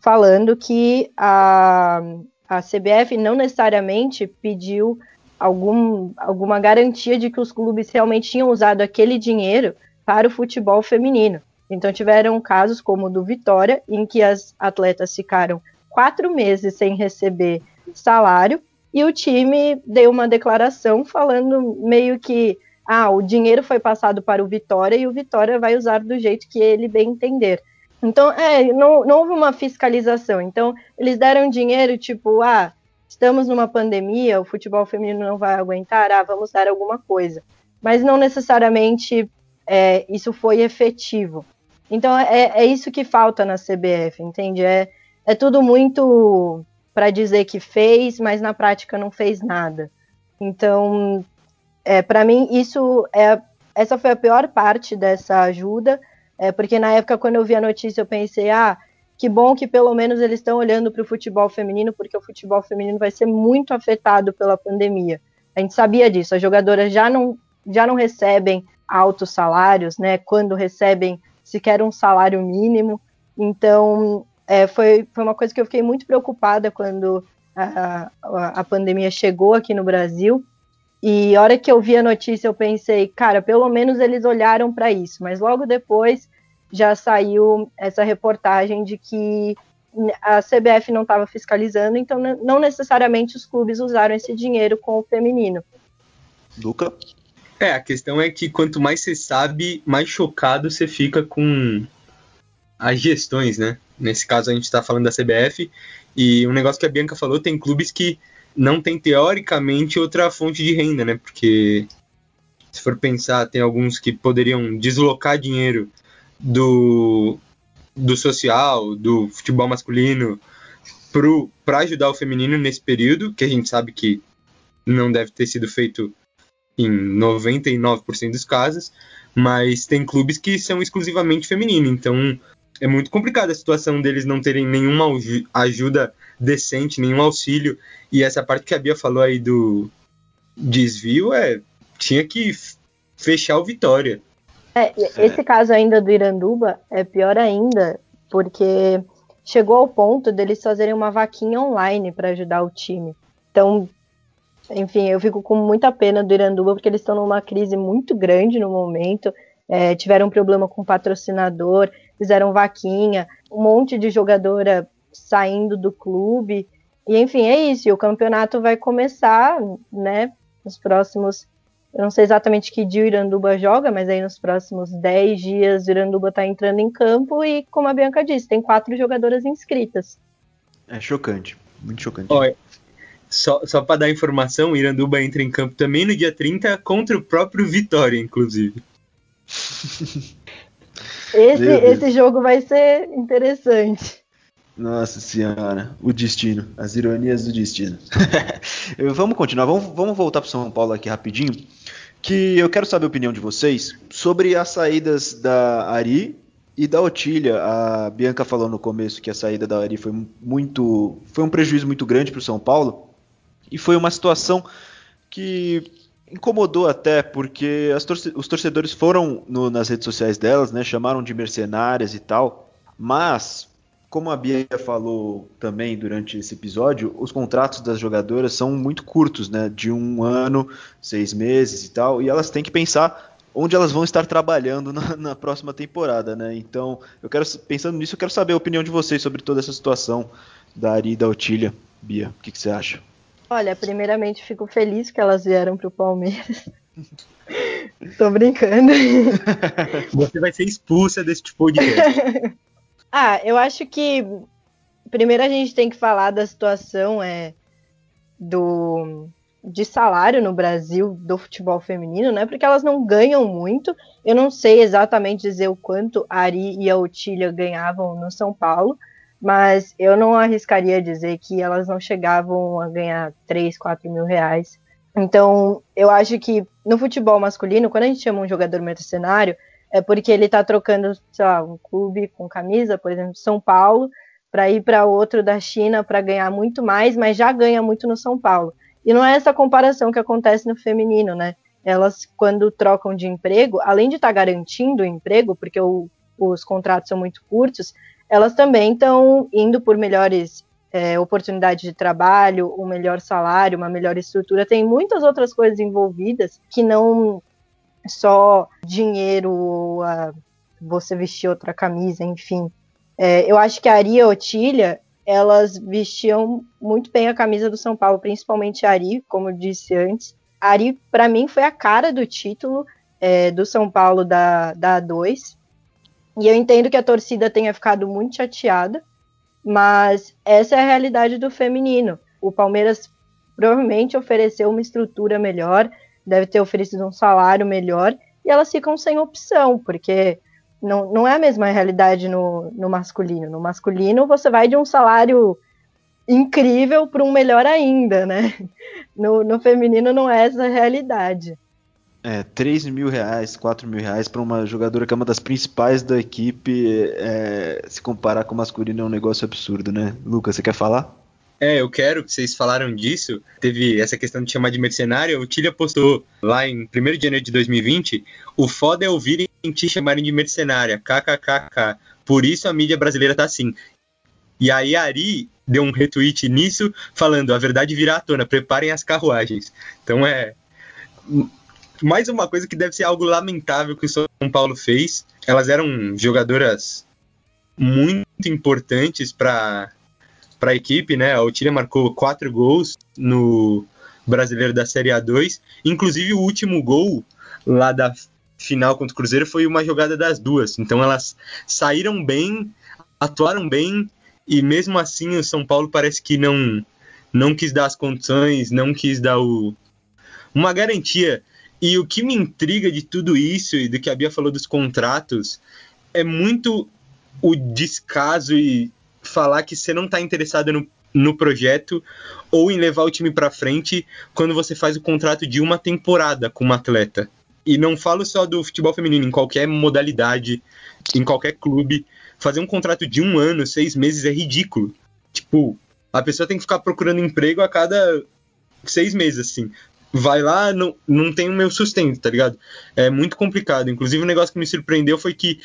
falando que a, a CBF não necessariamente pediu algum, alguma garantia de que os clubes realmente tinham usado aquele dinheiro para o futebol feminino. Então tiveram casos como o do Vitória, em que as atletas ficaram quatro meses sem receber salário e o time deu uma declaração falando meio que ah, o dinheiro foi passado para o Vitória e o Vitória vai usar do jeito que ele bem entender. Então, é, não, não houve uma fiscalização. Então, eles deram dinheiro, tipo, ah, estamos numa pandemia, o futebol feminino não vai aguentar, ah, vamos dar alguma coisa. Mas não necessariamente é, isso foi efetivo. Então, é, é isso que falta na CBF, entende? É, é tudo muito para dizer que fez, mas na prática não fez nada. Então, é, para mim, isso é, essa foi a pior parte dessa ajuda, é, porque na época, quando eu vi a notícia, eu pensei, ah, que bom que pelo menos eles estão olhando para o futebol feminino, porque o futebol feminino vai ser muito afetado pela pandemia. A gente sabia disso, as jogadoras já não, já não recebem altos salários, né? Quando recebem sequer um salário mínimo. Então, é, foi, foi uma coisa que eu fiquei muito preocupada quando a, a, a pandemia chegou aqui no Brasil. E a hora que eu vi a notícia, eu pensei, cara, pelo menos eles olharam para isso. Mas logo depois já saiu essa reportagem de que a CBF não estava fiscalizando, então não necessariamente os clubes usaram esse dinheiro com o feminino. Luca? É, a questão é que quanto mais você sabe, mais chocado você fica com as gestões, né? Nesse caso a gente está falando da CBF e um negócio que a Bianca falou, tem clubes que não tem teoricamente outra fonte de renda, né? Porque se for pensar, tem alguns que poderiam deslocar dinheiro do, do social, do futebol masculino, para ajudar o feminino nesse período, que a gente sabe que não deve ter sido feito em 99% dos casos, mas tem clubes que são exclusivamente femininos, então é muito complicada a situação deles não terem nenhuma ajuda decente, nenhum auxílio. E essa parte que a Bia falou aí do desvio é tinha que fechar o Vitória. É, esse é. caso ainda do Iranduba é pior ainda, porque chegou ao ponto deles fazerem uma vaquinha online para ajudar o time. Então, enfim, eu fico com muita pena do Iranduba, porque eles estão numa crise muito grande no momento. É, tiveram um problema com o patrocinador, fizeram vaquinha, um monte de jogadora saindo do clube. E enfim, é isso. E o campeonato vai começar, né? Nos próximos. Eu não sei exatamente que dia o Iranduba joga, mas aí nos próximos 10 dias o Iranduba está entrando em campo e, como a Bianca disse, tem quatro jogadoras inscritas. É chocante, muito chocante. Olha, só, só para dar informação, o Iranduba entra em campo também no dia 30 contra o próprio Vitória, inclusive. Esse, esse jogo vai ser interessante. Nossa senhora, o destino, as ironias do destino. vamos continuar, vamos, vamos voltar para São Paulo aqui rapidinho, que eu quero saber a opinião de vocês sobre as saídas da Ari e da Otília. A Bianca falou no começo que a saída da Ari foi muito, foi um prejuízo muito grande para o São Paulo e foi uma situação que incomodou até porque torce os torcedores foram no, nas redes sociais delas, né, chamaram de mercenárias e tal, mas como a Bia falou também durante esse episódio, os contratos das jogadoras são muito curtos, né, de um ano, seis meses e tal, e elas têm que pensar onde elas vão estar trabalhando na, na próxima temporada, né? Então, eu quero pensando nisso, eu quero saber a opinião de vocês sobre toda essa situação da Ari e da Otília. Bia, o que, que você acha? Olha, primeiramente fico feliz que elas vieram pro Palmeiras. Tô brincando. Você vai ser expulsa desse tipo de Ah, eu acho que primeiro a gente tem que falar da situação é do de salário no Brasil do futebol feminino, né? Porque elas não ganham muito. Eu não sei exatamente dizer o quanto a Ari e a Otília ganhavam no São Paulo, mas eu não arriscaria dizer que elas não chegavam a ganhar 3, 4 mil reais. Então, eu acho que no futebol masculino, quando a gente chama um jogador mercenário, é porque ele está trocando, sei lá, um clube com camisa, por exemplo, São Paulo, para ir para outro da China para ganhar muito mais, mas já ganha muito no São Paulo. E não é essa comparação que acontece no feminino, né? Elas, quando trocam de emprego, além de estar tá garantindo o emprego, porque o, os contratos são muito curtos, elas também estão indo por melhores é, oportunidades de trabalho, um melhor salário, uma melhor estrutura. Tem muitas outras coisas envolvidas que não só dinheiro, você vestir outra camisa, enfim. É, eu acho que a Ari e a Otília, elas vestiam muito bem a camisa do São Paulo, principalmente a Ari, como eu disse antes. A Ari, para mim, foi a cara do título é, do São Paulo da, da A2. E eu entendo que a torcida tenha ficado muito chateada, mas essa é a realidade do feminino. O Palmeiras provavelmente ofereceu uma estrutura melhor, deve ter oferecido um salário melhor, e elas ficam sem opção, porque não, não é a mesma realidade no, no masculino. No masculino, você vai de um salário incrível para um melhor ainda, né? No, no feminino não é essa a realidade. É, 3 mil reais, 4 mil reais para uma jogadora que é uma das principais da equipe, é, se comparar com o masculino é um negócio absurdo, né? Lucas, você quer falar? É, eu quero que vocês falaram disso. Teve essa questão de chamar de mercenário. O Tilha postou lá em 1 de janeiro de 2020: o foda é ouvirem te chamarem de mercenária, kkkk. Por isso a mídia brasileira tá assim. E aí a Ari deu um retweet nisso, falando: a verdade virá à tona, preparem as carruagens. Então é. Mais uma coisa que deve ser algo lamentável que o São Paulo fez. Elas eram jogadoras muito importantes para a equipe, né? A Otília marcou quatro gols no Brasileiro da Série A2. Inclusive, o último gol lá da final contra o Cruzeiro foi uma jogada das duas. Então, elas saíram bem, atuaram bem, e mesmo assim, o São Paulo parece que não, não quis dar as condições, não quis dar o, uma garantia. E o que me intriga de tudo isso e do que a Bia falou dos contratos é muito o descaso e falar que você não está interessado no, no projeto ou em levar o time para frente quando você faz o contrato de uma temporada com uma atleta. E não falo só do futebol feminino, em qualquer modalidade, em qualquer clube. Fazer um contrato de um ano, seis meses é ridículo. Tipo, a pessoa tem que ficar procurando emprego a cada seis meses, assim. Vai lá, não, não tem o meu sustento, tá ligado? É muito complicado. Inclusive, o um negócio que me surpreendeu foi que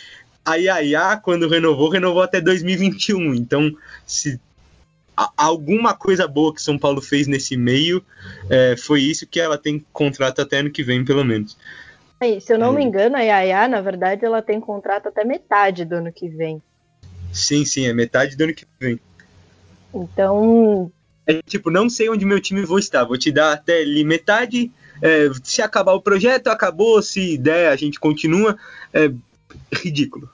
a Yaya, quando renovou, renovou até 2021. Então, se alguma coisa boa que São Paulo fez nesse meio, é, foi isso que ela tem contrato até ano que vem, pelo menos. Aí, se eu não é. me engano, a Yaya, na verdade, ela tem contrato até metade do ano que vem. Sim, sim, é metade do ano que vem. Então. É tipo, não sei onde meu time vou estar, vou te dar até ali metade. É, se acabar o projeto, acabou. Se der, a gente continua. É ridículo.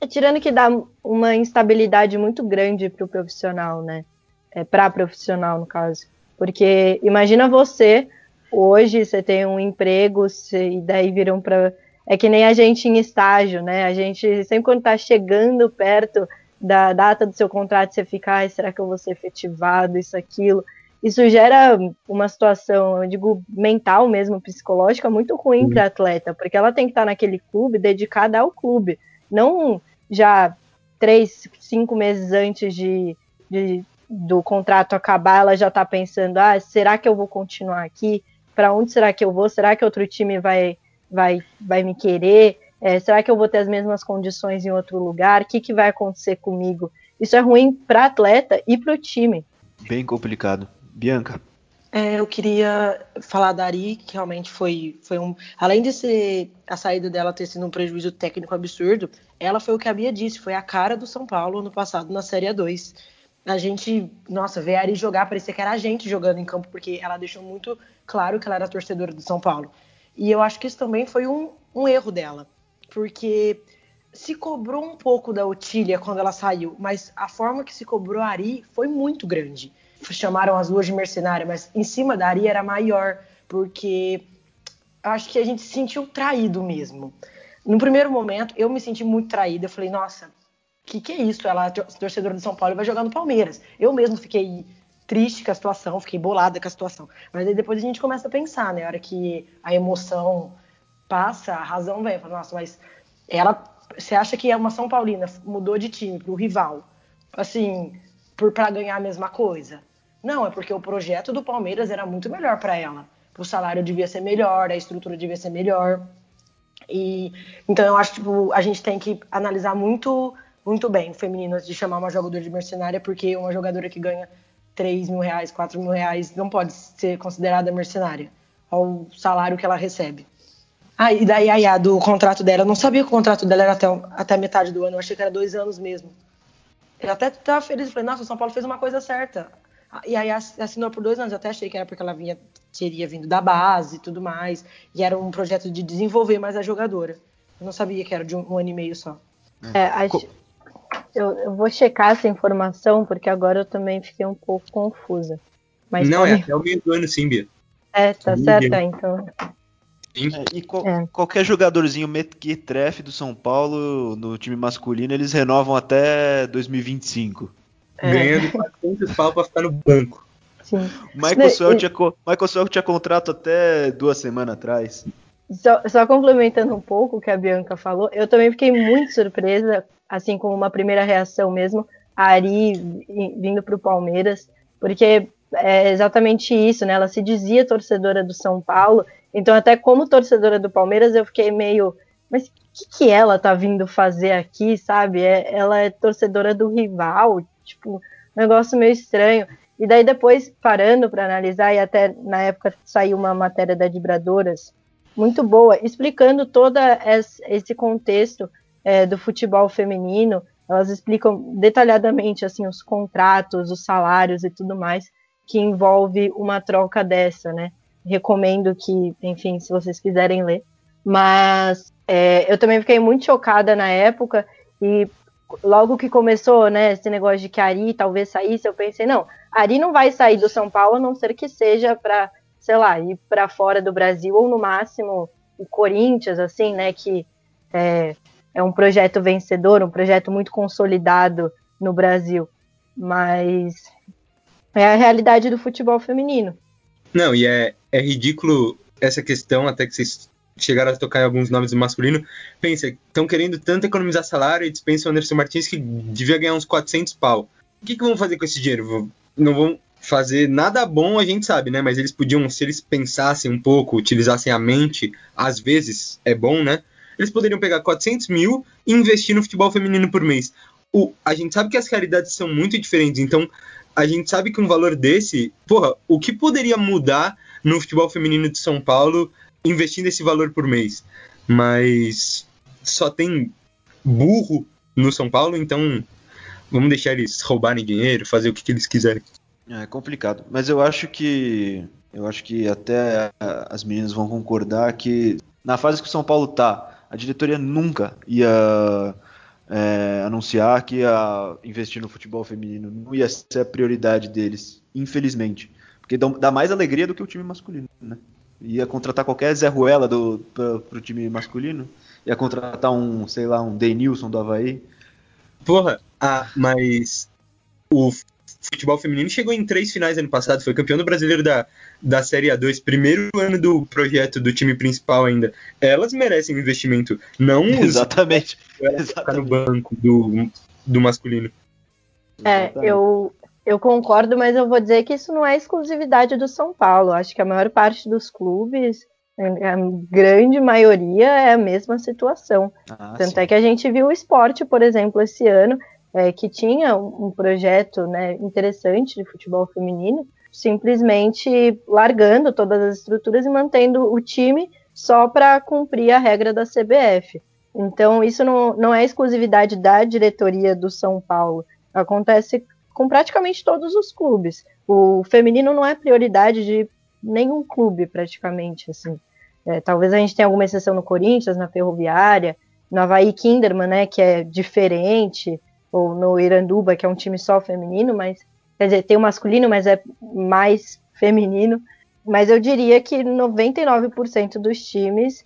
É, tirando que dá uma instabilidade muito grande para o profissional, né? É, para profissional, no caso. Porque imagina você, hoje você tem um emprego, você, e daí viram para. É que nem a gente em estágio, né? A gente, sempre quando está chegando perto da data do seu contrato, você fica, ah, será que eu vou ser efetivado, isso, aquilo. Isso gera uma situação, eu digo, mental mesmo, psicológica, muito ruim para atleta, porque ela tem que estar naquele clube dedicada ao clube não já três, cinco meses antes de, de do contrato acabar, ela já está pensando: ah, será que eu vou continuar aqui? Para onde será que eu vou? Será que outro time vai, vai, vai me querer? É, será que eu vou ter as mesmas condições em outro lugar? O que, que vai acontecer comigo? Isso é ruim para atleta e para o time. Bem complicado. Bianca. É, eu queria falar da Ari, que realmente foi, foi um. Além de ser a saída dela ter sido um prejuízo técnico absurdo, ela foi o que a Bia disse, foi a cara do São Paulo no passado na Série A2. A gente, nossa, ver a Ari jogar, parecia que era a gente jogando em campo, porque ela deixou muito claro que ela era torcedora do São Paulo. E eu acho que isso também foi um, um erro dela, porque se cobrou um pouco da Otília quando ela saiu, mas a forma que se cobrou a Ari foi muito grande chamaram as luas de mercenária, mas em cima da Ari era maior, porque acho que a gente se sentiu traído mesmo. No primeiro momento, eu me senti muito traída. Eu falei, nossa, que, que é isso? Ela é torcedora de São Paulo vai jogar no Palmeiras. Eu mesmo fiquei triste com a situação, fiquei bolada com a situação. Mas aí depois a gente começa a pensar, né? A hora que a emoção passa, a razão vem. Fala, nossa, mas ela. Você acha que é uma São Paulina mudou de time para o rival? Assim, para ganhar a mesma coisa? Não, é porque o projeto do Palmeiras era muito melhor para ela. O salário devia ser melhor, a estrutura devia ser melhor. E então eu acho que tipo, a gente tem que analisar muito, muito bem o feminino antes de chamar uma jogadora de mercenária, porque uma jogadora que ganha 3 mil reais, 4 mil reais não pode ser considerada mercenária ao salário que ela recebe. Ah, e daí a do contrato dela, eu não sabia que o contrato dela era até, até metade do ano, eu achei que era dois anos mesmo. Eu até estava feliz, falei, nossa, o São Paulo fez uma coisa certa. E aí assinou por dois anos, eu até achei que era porque ela vinha, teria vindo da base e tudo mais, e era um projeto de desenvolver mais a jogadora. Eu não sabia que era de um, um ano e meio só. É, acho, eu, eu, vou checar essa informação, porque agora eu também fiquei um pouco confusa. Mas não, também... é até o meio do ano, sim, Bia. É, tá certo, então. É, e é. qualquer jogadorzinho mequetrefe do São Paulo no time masculino, eles renovam até 2025. É. Ganhando 400 pau pra ficar no banco. Sim. Michael Swell, tinha, Michael Swell tinha contrato até duas semanas atrás. Só, só, complementando um pouco o que a Bianca falou, eu também fiquei muito surpresa, assim como uma primeira reação mesmo, a Ari vindo para o Palmeiras, porque é exatamente isso, né? Ela se dizia torcedora do São Paulo então, até como torcedora do Palmeiras, eu fiquei meio. Mas o que, que ela tá vindo fazer aqui, sabe? É, ela é torcedora do rival, tipo, negócio meio estranho. E daí, depois, parando para analisar, e até na época saiu uma matéria da Vibradoras muito boa, explicando todo esse contexto é, do futebol feminino. Elas explicam detalhadamente assim os contratos, os salários e tudo mais que envolve uma troca dessa, né? Recomendo que, enfim, se vocês quiserem ler. Mas é, eu também fiquei muito chocada na época e logo que começou, né, esse negócio de que a Ari talvez saísse, eu pensei, não, a Ari não vai sair do São Paulo a não ser que seja para, sei lá, ir para fora do Brasil ou no máximo o Corinthians, assim, né, que é, é um projeto vencedor, um projeto muito consolidado no Brasil. Mas é a realidade do futebol feminino. Não, e é, é ridículo essa questão, até que vocês chegaram a tocar em alguns nomes masculino. Pensa, estão querendo tanto economizar salário e dispensam o Anderson Martins que devia ganhar uns 400 pau. O que, que vão fazer com esse dinheiro? Não vão fazer nada bom, a gente sabe, né? Mas eles podiam, se eles pensassem um pouco, utilizassem a mente, às vezes é bom, né? Eles poderiam pegar 400 mil e investir no futebol feminino por mês. O, a gente sabe que as realidades são muito diferentes, então a gente sabe que um valor desse, porra, o que poderia mudar no futebol feminino de São Paulo investindo esse valor por mês? Mas só tem burro no São Paulo, então vamos deixar eles roubarem dinheiro, fazer o que, que eles quiserem. É complicado, mas eu acho que eu acho que até as meninas vão concordar que na fase que o São Paulo tá, a diretoria nunca ia é, anunciar que ia investir no futebol feminino. Não ia ser a prioridade deles, infelizmente. Porque dá mais alegria do que o time masculino, né? Ia contratar qualquer Zé Ruela do, pro, pro time masculino. Ia contratar um, sei lá, um Denilson do Havaí. Porra, ah, mas o futebol feminino chegou em três finais ano passado, foi campeão do brasileiro da, da Série A2, primeiro ano do projeto do time principal ainda. Elas merecem um investimento, não Exatamente. Elas ficar no banco do, do masculino. É, eu, eu concordo, mas eu vou dizer que isso não é exclusividade do São Paulo. Acho que a maior parte dos clubes, a grande maioria, é a mesma situação. Ah, Tanto sim. é que a gente viu o esporte, por exemplo, esse ano é, que tinha um projeto né, interessante de futebol feminino, simplesmente largando todas as estruturas e mantendo o time só para cumprir a regra da CBF. Então, isso não, não é exclusividade da diretoria do São Paulo. Acontece com praticamente todos os clubes. O feminino não é prioridade de nenhum clube, praticamente. assim. É, talvez a gente tenha alguma exceção no Corinthians, na Ferroviária, no Havaí Kinderman, né, que é diferente, ou no Iranduba, que é um time só feminino, mas Quer dizer, tem o masculino, mas é mais feminino. Mas eu diria que 99% dos times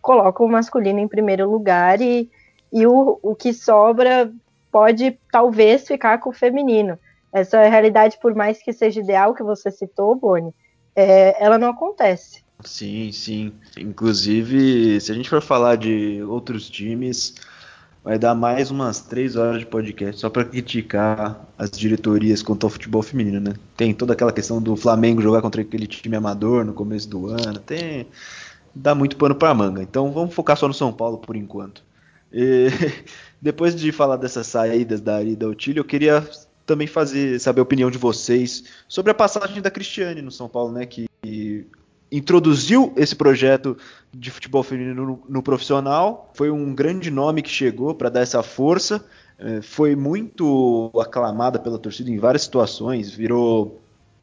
colocam o masculino em primeiro lugar e, e o, o que sobra pode talvez ficar com o feminino. Essa realidade, por mais que seja ideal que você citou, Boni, é, ela não acontece. Sim, sim. Inclusive, se a gente for falar de outros times, vai dar mais umas três horas de podcast só para criticar as diretorias quanto ao futebol feminino, né? Tem toda aquela questão do Flamengo jogar contra aquele time amador no começo do ano, tem dá muito pano para manga. Então vamos focar só no São Paulo por enquanto. E, depois de falar dessas saídas da Arida Otílio, eu queria também fazer saber a opinião de vocês sobre a passagem da Cristiane no São Paulo, né? Que introduziu esse projeto de futebol feminino no, no profissional. Foi um grande nome que chegou para dar essa força. É, foi muito aclamada pela torcida em várias situações. Virou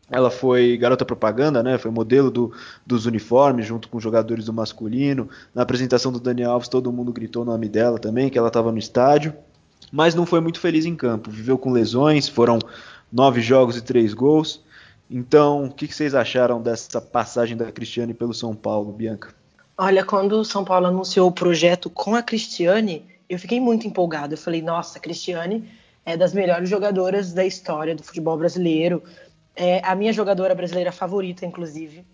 ela foi garota propaganda, né? Foi modelo do, dos uniformes junto com jogadores do masculino. Na apresentação do Dani Alves, todo mundo gritou o nome dela também, que ela estava no estádio. Mas não foi muito feliz em campo. Viveu com lesões, foram nove jogos e três gols. Então, o que, vocês acharam dessa passagem da Cristiane pelo São Paulo, Bianca? Olha, quando o São Paulo anunciou o projeto com a Cristiane, eu fiquei muito empolgada. Eu falei, nossa, a Cristiane é das melhores jogadoras da história do futebol brasileiro é a minha jogadora brasileira favorita, inclusive.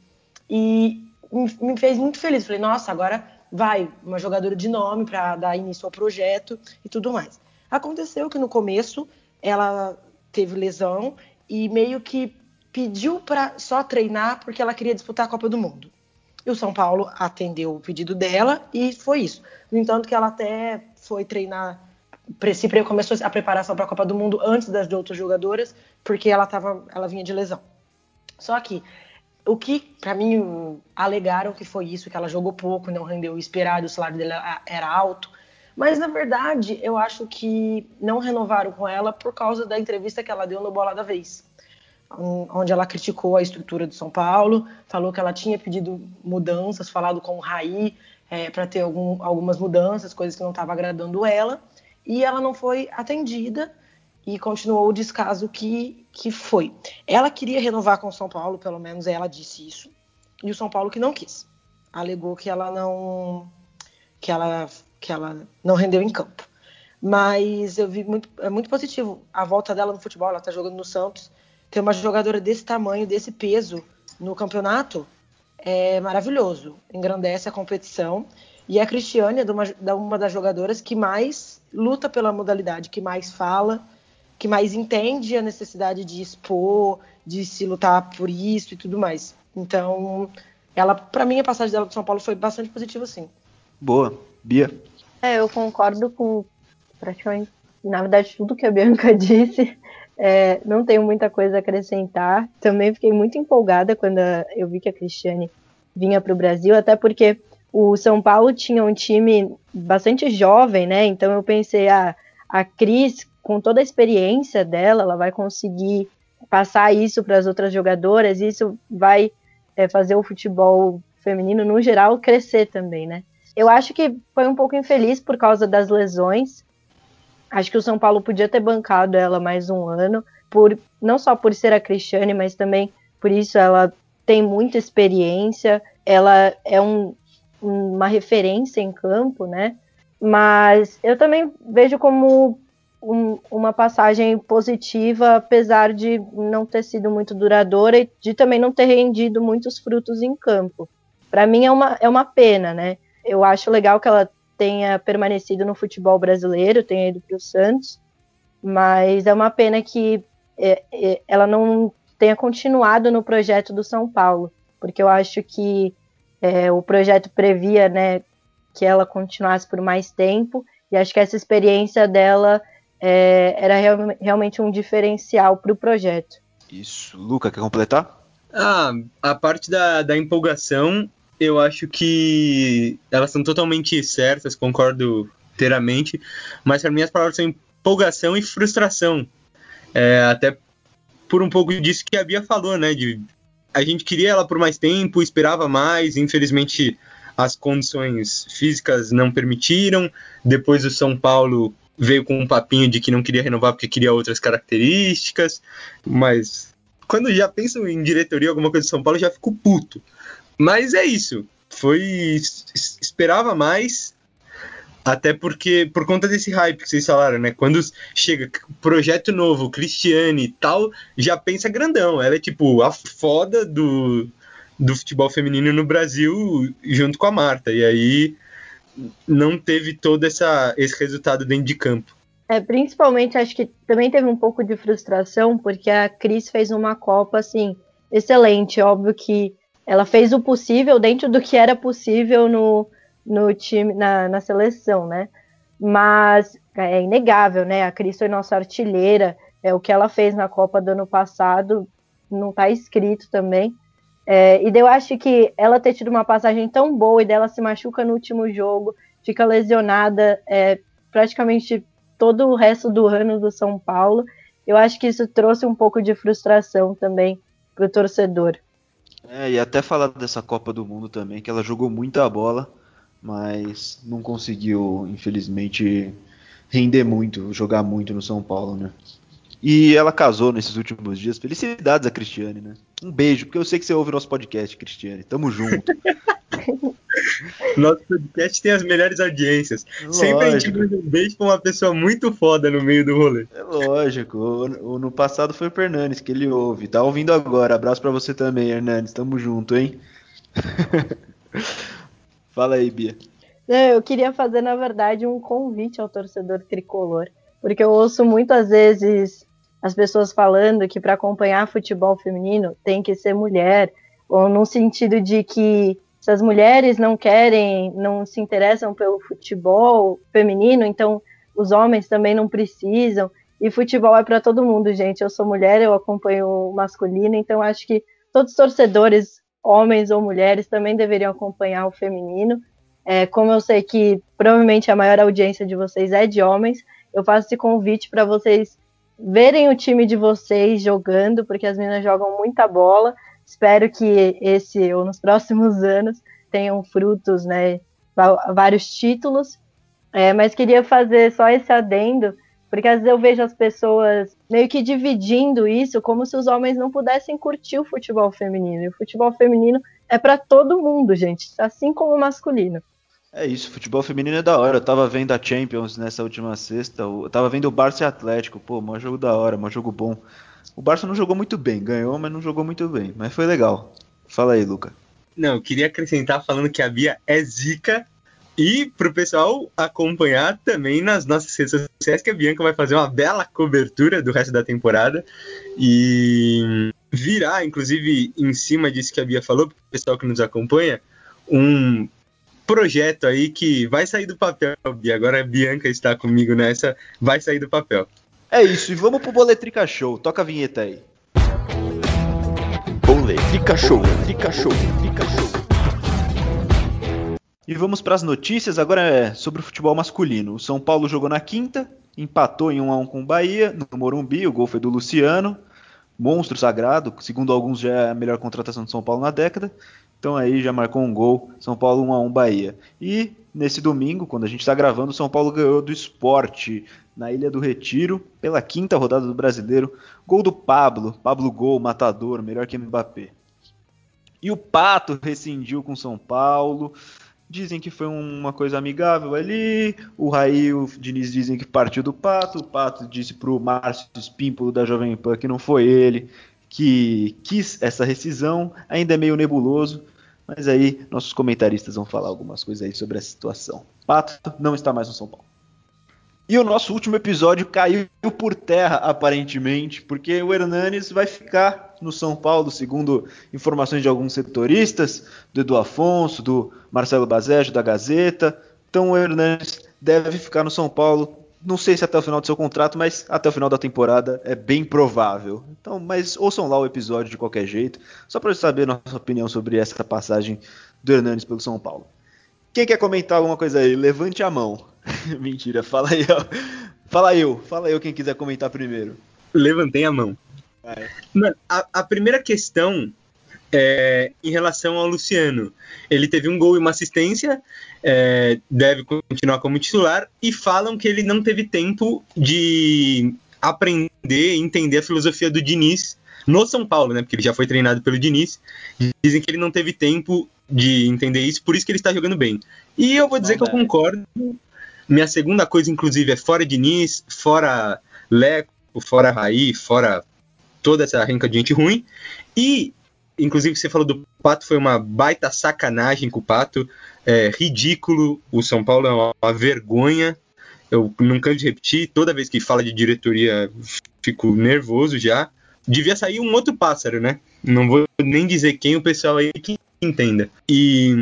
E me fez muito feliz. Falei, nossa, agora vai uma jogadora de nome para dar início ao projeto e tudo mais. Aconteceu que no começo ela teve lesão e meio que pediu para só treinar porque ela queria disputar a Copa do Mundo. E o São Paulo atendeu o pedido dela e foi isso. No entanto, que ela até foi treinar se começou a preparação para a Copa do Mundo antes das de outras jogadoras, porque ela tava, ela vinha de lesão. Só que o que para mim alegaram que foi isso, que ela jogou pouco, não rendeu o esperado, o salário dela era alto. Mas na verdade, eu acho que não renovaram com ela por causa da entrevista que ela deu no Bola da Vez, onde ela criticou a estrutura do São Paulo, falou que ela tinha pedido mudanças, falado com o Raí é, para ter algum, algumas mudanças, coisas que não estavam agradando ela e ela não foi atendida e continuou o descaso que, que foi. Ela queria renovar com o São Paulo, pelo menos ela disse isso, e o São Paulo que não quis. Alegou que ela não que ela que ela não rendeu em campo. Mas eu vi muito é muito positivo a volta dela no futebol, ela está jogando no Santos, ter uma jogadora desse tamanho, desse peso no campeonato é maravilhoso, engrandece a competição e a Cristiane é uma, uma das jogadoras que mais luta pela modalidade, que mais fala, que mais entende a necessidade de expor, de se lutar por isso e tudo mais. Então, ela, para mim, a passagem dela do São Paulo foi bastante positiva, sim. Boa. Bia? É, eu concordo com praticamente, na verdade, tudo que a Bianca disse. É, não tenho muita coisa a acrescentar. Também fiquei muito empolgada quando eu vi que a Cristiane vinha para o Brasil, até porque o São Paulo tinha um time bastante jovem, né? Então eu pensei, ah, a Cris, com toda a experiência dela, ela vai conseguir passar isso para as outras jogadoras, e isso vai é, fazer o futebol feminino, no geral, crescer também, né? Eu acho que foi um pouco infeliz por causa das lesões. Acho que o São Paulo podia ter bancado ela mais um ano, por não só por ser a Cristiane, mas também por isso ela tem muita experiência. Ela é um, uma referência em campo, né? Mas eu também vejo como um, uma passagem positiva, apesar de não ter sido muito duradoura e de também não ter rendido muitos frutos em campo. Para mim é uma, é uma pena, né? Eu acho legal que ela tenha permanecido no futebol brasileiro, tenha ido para o Santos, mas é uma pena que é, é, ela não tenha continuado no projeto do São Paulo, porque eu acho que é, o projeto previa né, que ela continuasse por mais tempo, e acho que essa experiência dela é, era real, realmente um diferencial para o projeto. Isso. Luca, quer completar? Ah, a parte da, da empolgação, eu acho que elas são totalmente certas, concordo inteiramente, mas para mim as palavras são empolgação e frustração. É, até por um pouco disso que a Bia falou, né? De a gente queria ela por mais tempo, esperava mais, infelizmente as condições físicas não permitiram. Depois o São Paulo veio com um papinho de que não queria renovar porque queria outras características, mas quando já penso em diretoria, alguma coisa de São Paulo, já fico puto. Mas é isso. Foi. Esperava mais, até porque, por conta desse hype que vocês falaram, né? Quando chega projeto novo, Cristiane e tal, já pensa grandão. Ela é tipo a foda do, do futebol feminino no Brasil, junto com a Marta. E aí não teve todo essa, esse resultado dentro de campo. É, principalmente acho que também teve um pouco de frustração, porque a Cris fez uma Copa assim, excelente. Óbvio que ela fez o possível dentro do que era possível no, no time, na, na seleção, né? Mas é inegável, né? A Cris foi nossa artilheira, é o que ela fez na Copa do ano passado, não está escrito também. É, e eu acho que ela ter tido uma passagem tão boa e dela se machuca no último jogo, fica lesionada é, praticamente todo o resto do ano do São Paulo. Eu acho que isso trouxe um pouco de frustração também para o torcedor. É, e até falar dessa Copa do Mundo também, que ela jogou muita bola, mas não conseguiu, infelizmente, render muito, jogar muito no São Paulo, né? E ela casou nesses últimos dias. Felicidades a Cristiane, né? Um beijo, porque eu sei que você ouve nosso podcast, Cristiane. Tamo junto. nosso podcast tem as melhores audiências. Lógico. Sempre a gente manda um beijo pra uma pessoa muito foda no meio do rolê. É lógico. O, o, no passado foi o Hernanes, que ele ouve. Tá ouvindo agora. Abraço para você também, Hernanes. Tamo junto, hein? Fala aí, Bia. Eu queria fazer, na verdade, um convite ao torcedor tricolor, porque eu ouço muitas vezes as pessoas falando que para acompanhar futebol feminino tem que ser mulher, ou no sentido de que se as mulheres não querem, não se interessam pelo futebol feminino, então os homens também não precisam. E futebol é para todo mundo, gente. Eu sou mulher, eu acompanho o masculino, então acho que todos os torcedores homens ou mulheres também deveriam acompanhar o feminino. É, como eu sei que provavelmente a maior audiência de vocês é de homens, eu faço esse convite para vocês verem o time de vocês jogando, porque as meninas jogam muita bola. Espero que esse ou nos próximos anos tenham frutos, né, vários títulos. É, mas queria fazer só esse adendo porque às vezes eu vejo as pessoas meio que dividindo isso como se os homens não pudessem curtir o futebol feminino. E o futebol feminino é para todo mundo, gente, assim como o masculino. É isso, futebol feminino é da hora. Eu tava vendo a Champions nessa última sexta. Eu tava vendo o Barça e Atlético. Pô, maior jogo da hora, maior jogo bom. O Barça não jogou muito bem, ganhou, mas não jogou muito bem. Mas foi legal. Fala aí, Luca. Não, eu queria acrescentar falando que a Bia é zica e para o pessoal acompanhar também nas nossas redes sociais, que a Bianca vai fazer uma bela cobertura do resto da temporada. E virá, inclusive, em cima disso que a Bia falou, para o pessoal que nos acompanha, um projeto aí que vai sair do papel, Bia. Agora a Bianca está comigo nessa, vai sair do papel. É isso, e vamos pro Boletrica Show. Toca a vinheta aí. Boletrica Show, Boletrica Show, Boletrica Show. E vamos para as notícias. Agora é sobre o futebol masculino. O São Paulo jogou na quinta, empatou em 1 a 1 com o Bahia, no Morumbi. O gol foi do Luciano. Monstro sagrado, segundo alguns já é a melhor contratação de São Paulo na década. Então aí já marcou um gol, São Paulo 1 a 1 Bahia. E nesse domingo, quando a gente está gravando, São Paulo ganhou do Esporte na Ilha do Retiro pela quinta rodada do Brasileiro. Gol do Pablo, Pablo Gol, matador, melhor que Mbappé. E o Pato rescindiu com São Paulo. Dizem que foi uma coisa amigável ali. O Raí e o Diniz dizem que partiu do Pato. O Pato disse pro Márcio Espímpolo da Jovem Pan que não foi ele que quis essa rescisão. Ainda é meio nebuloso. Mas aí nossos comentaristas vão falar algumas coisas aí sobre a situação. Pato não está mais no São Paulo. E o nosso último episódio caiu por terra, aparentemente, porque o Hernanes vai ficar no São Paulo, segundo informações de alguns setoristas, do Edu Afonso, do Marcelo Bazejo, da Gazeta. Então o Hernanes deve ficar no São Paulo. Não sei se até o final do seu contrato, mas até o final da temporada é bem provável. Então, mas ouçam lá o episódio de qualquer jeito, só para saber nossa opinião sobre essa passagem do Hernanes pelo São Paulo. Quem quer comentar alguma coisa aí? Levante a mão. Mentira, fala aí. Ó. Fala eu, fala eu quem quiser comentar primeiro. Levantei a mão. Mano, a, a, primeira questão é, em relação ao Luciano. Ele teve um gol e uma assistência, é, deve continuar como titular, e falam que ele não teve tempo de aprender e entender a filosofia do Diniz no São Paulo, né? Porque ele já foi treinado pelo Diniz. Dizem que ele não teve tempo de entender isso, por isso que ele está jogando bem. E eu vou dizer não, que eu concordo. Minha segunda coisa, inclusive, é fora Diniz, fora Leco, fora Raí, fora toda essa renca de gente ruim. E, inclusive, você falou do Pato, foi uma baita sacanagem com o Pato. É ridículo. O São Paulo é uma, uma vergonha. Eu não canso de repetir. Toda vez que fala de diretoria, fico nervoso já. Devia sair um outro pássaro, né? Não vou nem dizer quem, o pessoal aí que entenda. E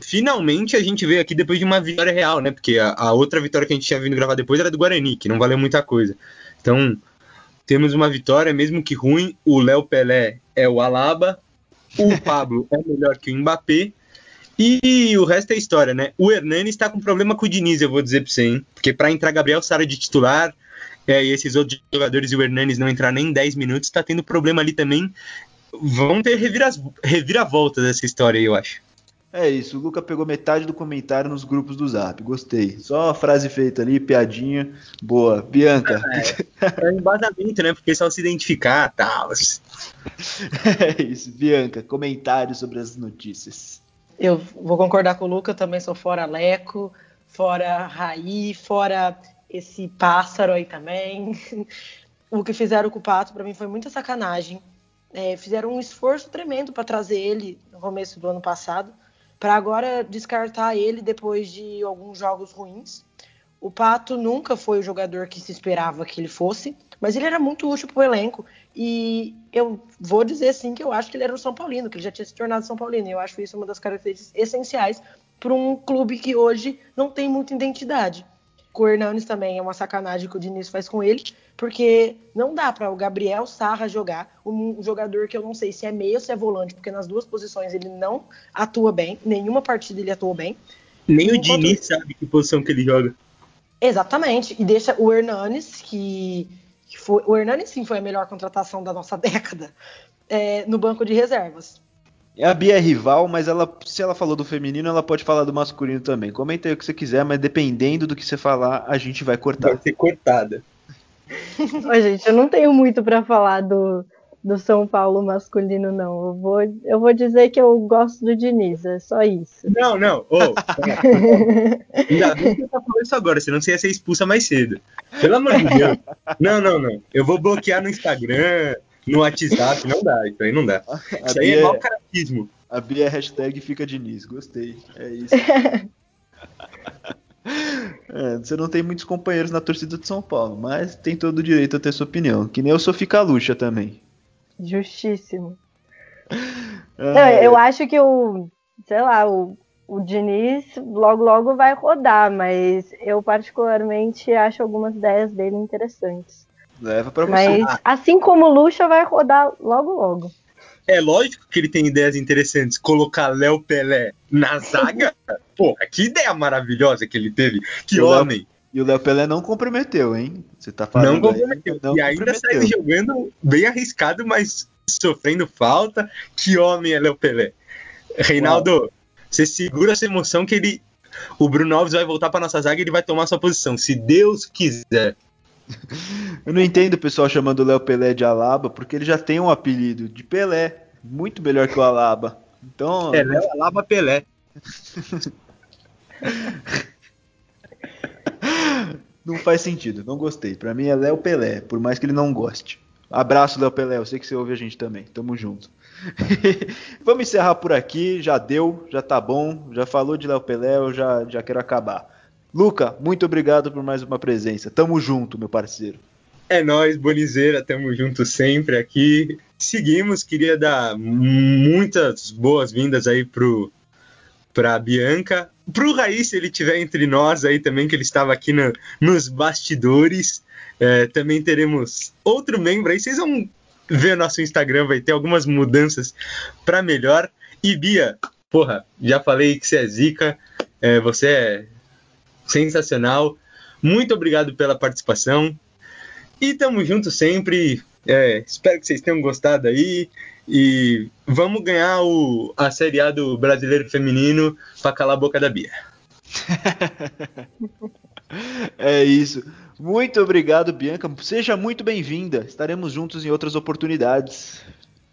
finalmente a gente veio aqui depois de uma vitória real, né? Porque a, a, outra vitória que a gente tinha vindo gravar depois era do Guarani, que não valeu muita coisa. Então, temos uma vitória, mesmo que ruim. O Léo Pelé é o Alaba, o Pablo é melhor que o Mbappé. E o resto é história, né? O Hernani está com problema com o Diniz, eu vou dizer pra você, hein? Porque para entrar Gabriel Sara de titular, é, e esses outros jogadores e o Hernanes não entrar nem 10 minutos, tá tendo problema ali também. Vão ter reviravoltas essa história aí, eu acho. É isso, o Luca pegou metade do comentário nos grupos do Zap. Gostei. Só a frase feita ali, piadinha. Boa. Bianca. É, é embasamento, né? Porque só se identificar tal. é isso. Bianca, comentário sobre as notícias. Eu vou concordar com o Luca, também sou fora Leco, fora Raí, fora esse pássaro aí também. o que fizeram com o Pato, para mim, foi muita sacanagem. É, fizeram um esforço tremendo para trazer ele no começo do ano passado para agora descartar ele depois de alguns jogos ruins. O Pato nunca foi o jogador que se esperava que ele fosse, mas ele era muito útil para o elenco. E eu vou dizer sim que eu acho que ele era um São Paulino, que ele já tinha se tornado São Paulino. Eu acho isso uma das características essenciais para um clube que hoje não tem muita identidade com o Hernanes também é uma sacanagem que o Diniz faz com ele, porque não dá para o Gabriel Sarra jogar, um jogador que eu não sei se é meio ou se é volante, porque nas duas posições ele não atua bem, nenhuma partida ele atuou bem. Nem o Diniz sabe que posição que ele joga. Exatamente, e deixa o Hernanes, que, que foi, o Hernanes sim foi a melhor contratação da nossa década, é, no banco de reservas. A Bia é rival, mas ela, se ela falou do feminino, ela pode falar do masculino também. Comenta aí o que você quiser, mas dependendo do que você falar, a gente vai cortar. Vai ser cortada. Oi, gente, eu não tenho muito para falar do, do São Paulo masculino, não. Eu vou, eu vou dizer que eu gosto do Diniz, é só isso. Não, não. Oh, Ainda bem que você tá falando isso agora, senão você ia ser expulsa mais cedo. Pelo amor de Deus. Não, não, não. Eu vou bloquear no Instagram, no WhatsApp, não dá, isso aí não dá. A isso aí é mau caratismo. A Bia é hashtag fica Diniz, gostei. É isso. é, você não tem muitos companheiros na torcida de São Paulo, mas tem todo o direito a ter sua opinião. Que nem eu sou fica luxa também. Justíssimo. É. Não, eu acho que o, sei lá, o, o Diniz logo logo vai rodar, mas eu particularmente acho algumas ideias dele interessantes. Leva pra você. Mas assim como o Lucha vai rodar logo logo. É lógico que ele tem ideias interessantes. Colocar Léo Pelé na zaga. Porra, que ideia maravilhosa que ele teve. Que e homem. Léo, e o Léo Pelé não comprometeu, hein? Você tá falando. Não comprometeu. Aí, não e ainda saiu jogando bem arriscado, mas sofrendo falta. Que homem é Léo Pelé. Reinaldo, Uau. você segura essa emoção que ele. O Bruno Alves vai voltar para nossa zaga e ele vai tomar sua posição. Se Deus quiser. Eu não entendo o pessoal chamando o Léo Pelé de Alaba, porque ele já tem um apelido de Pelé, muito melhor que o Alaba. Então, é Léo Alaba Pelé. não faz sentido, não gostei. Para mim é Léo Pelé, por mais que ele não goste. Abraço, Léo Pelé, eu sei que você ouve a gente também. Tamo junto. Vamos encerrar por aqui, já deu, já tá bom, já falou de Léo Pelé, eu já, já quero acabar. Luca, muito obrigado por mais uma presença. Tamo junto, meu parceiro. É nós, Bonizeira, tamo junto sempre aqui. Seguimos, queria dar muitas boas-vindas aí pro pra Bianca, pro Raí, se ele tiver entre nós aí também, que ele estava aqui no, nos bastidores. É, também teremos outro membro aí, vocês vão ver nosso Instagram, vai ter algumas mudanças para melhor. E Bia, porra, já falei que você é zica, é, você é sensacional. Muito obrigado pela participação. E tamo junto sempre. É, espero que vocês tenham gostado aí. E vamos ganhar o, a Série A do Brasileiro Feminino para calar a boca da Bia. é isso. Muito obrigado, Bianca. Seja muito bem-vinda. Estaremos juntos em outras oportunidades.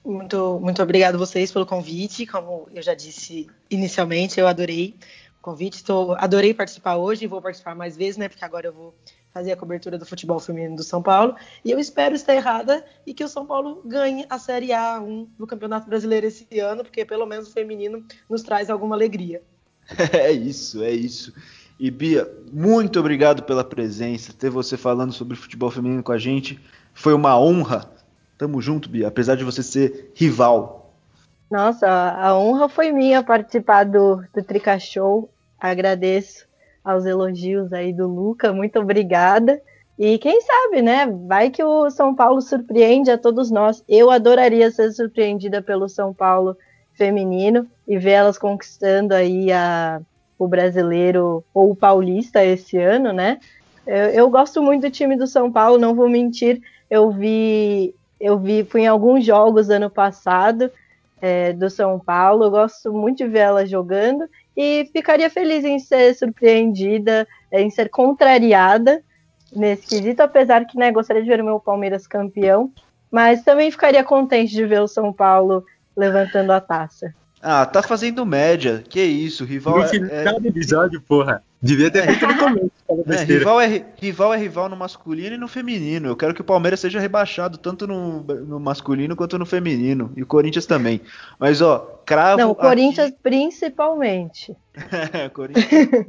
Muito, muito obrigado vocês pelo convite. Como eu já disse inicialmente, eu adorei convite. Tô, adorei participar hoje e vou participar mais vezes, né? Porque agora eu vou fazer a cobertura do futebol feminino do São Paulo. E eu espero estar errada e que o São Paulo ganhe a Série A1 do Campeonato Brasileiro esse ano, porque pelo menos o feminino nos traz alguma alegria. É isso, é isso. E Bia, muito obrigado pela presença, ter você falando sobre futebol feminino com a gente. Foi uma honra. Tamo junto, Bia, apesar de você ser rival. Nossa, a honra foi minha participar do, do Trica Show. Agradeço aos elogios aí do Luca, muito obrigada. E quem sabe, né? Vai que o São Paulo surpreende a todos nós. Eu adoraria ser surpreendida pelo São Paulo feminino e ver elas conquistando aí a, o brasileiro ou o paulista esse ano, né? Eu, eu, gosto muito do time do São Paulo, não vou mentir. Eu vi, eu vi, fui em alguns jogos ano passado é, do São Paulo. Eu gosto muito de ver ela jogando e ficaria feliz em ser surpreendida, em ser contrariada nesse quesito, apesar que né, gostaria de ver o meu Palmeiras campeão, mas também ficaria contente de ver o São Paulo levantando a taça. Ah, tá fazendo média. Que isso, rival no é, final é... do episódio, porra. Devia ter feito no começo. É, rival, é, rival é rival no masculino e no feminino. Eu quero que o Palmeiras seja rebaixado tanto no, no masculino quanto no feminino. E o Corinthians também. Mas, ó, cravo. Não, o Corinthians aqui... principalmente. é, Corinthians.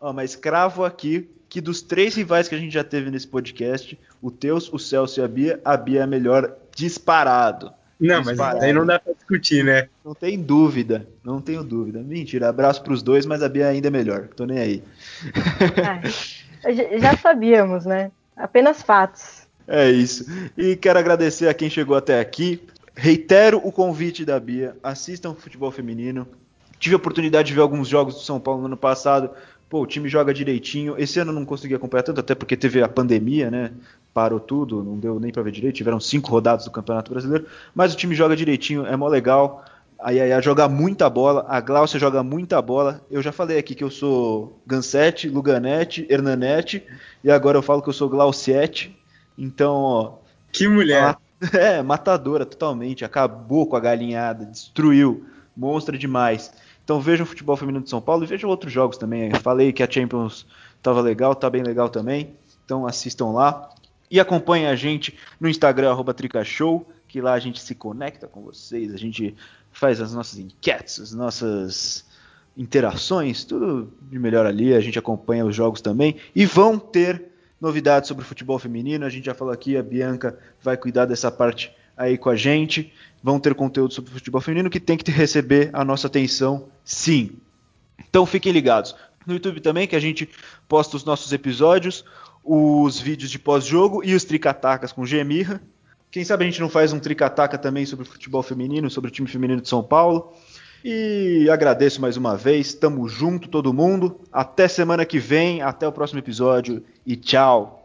ó, mas cravo aqui que dos três rivais que a gente já teve nesse podcast, o Teus, o Celso e a Bia, a Bia é melhor disparado. Não, mas aí não dá pra discutir, né? Não tem dúvida, não tenho dúvida. Mentira, abraço pros dois, mas a Bia ainda é melhor. Tô nem aí. Ah, já sabíamos, né? Apenas fatos. É isso. E quero agradecer a quem chegou até aqui. Reitero o convite da Bia. Assistam futebol feminino. Tive a oportunidade de ver alguns jogos do São Paulo no ano passado. Pô, o time joga direitinho. Esse ano não consegui acompanhar tanto, até porque teve a pandemia, né? Parou tudo, não deu nem para ver direito. Tiveram cinco rodadas do Campeonato Brasileiro. Mas o time joga direitinho, é mó legal. A Yaya joga muita bola, a Glaucia joga muita bola. Eu já falei aqui que eu sou Gansete, Luganete, Hernanete, e agora eu falo que eu sou Glauciete. Então, ó. Que mulher! É, matadora totalmente. Acabou com a galinhada, destruiu. Monstra demais. Então vejam o futebol feminino de São Paulo e vejam outros jogos também. Eu falei que a Champions estava legal, tá bem legal também. Então assistam lá. E acompanhem a gente no Instagram, arroba Tricashow, que lá a gente se conecta com vocês, a gente faz as nossas enquetes, as nossas interações, tudo de melhor ali, a gente acompanha os jogos também. E vão ter novidades sobre o futebol feminino, a gente já falou aqui, a Bianca vai cuidar dessa parte aí com a gente. Vão ter conteúdo sobre futebol feminino que tem que receber a nossa atenção, sim. Então fiquem ligados. No YouTube também, que a gente posta os nossos episódios, os vídeos de pós-jogo e os tricatacas com Gemirra. Quem sabe a gente não faz um tricataca também sobre futebol feminino, sobre o time feminino de São Paulo. E agradeço mais uma vez. Tamo junto, todo mundo. Até semana que vem, até o próximo episódio e tchau.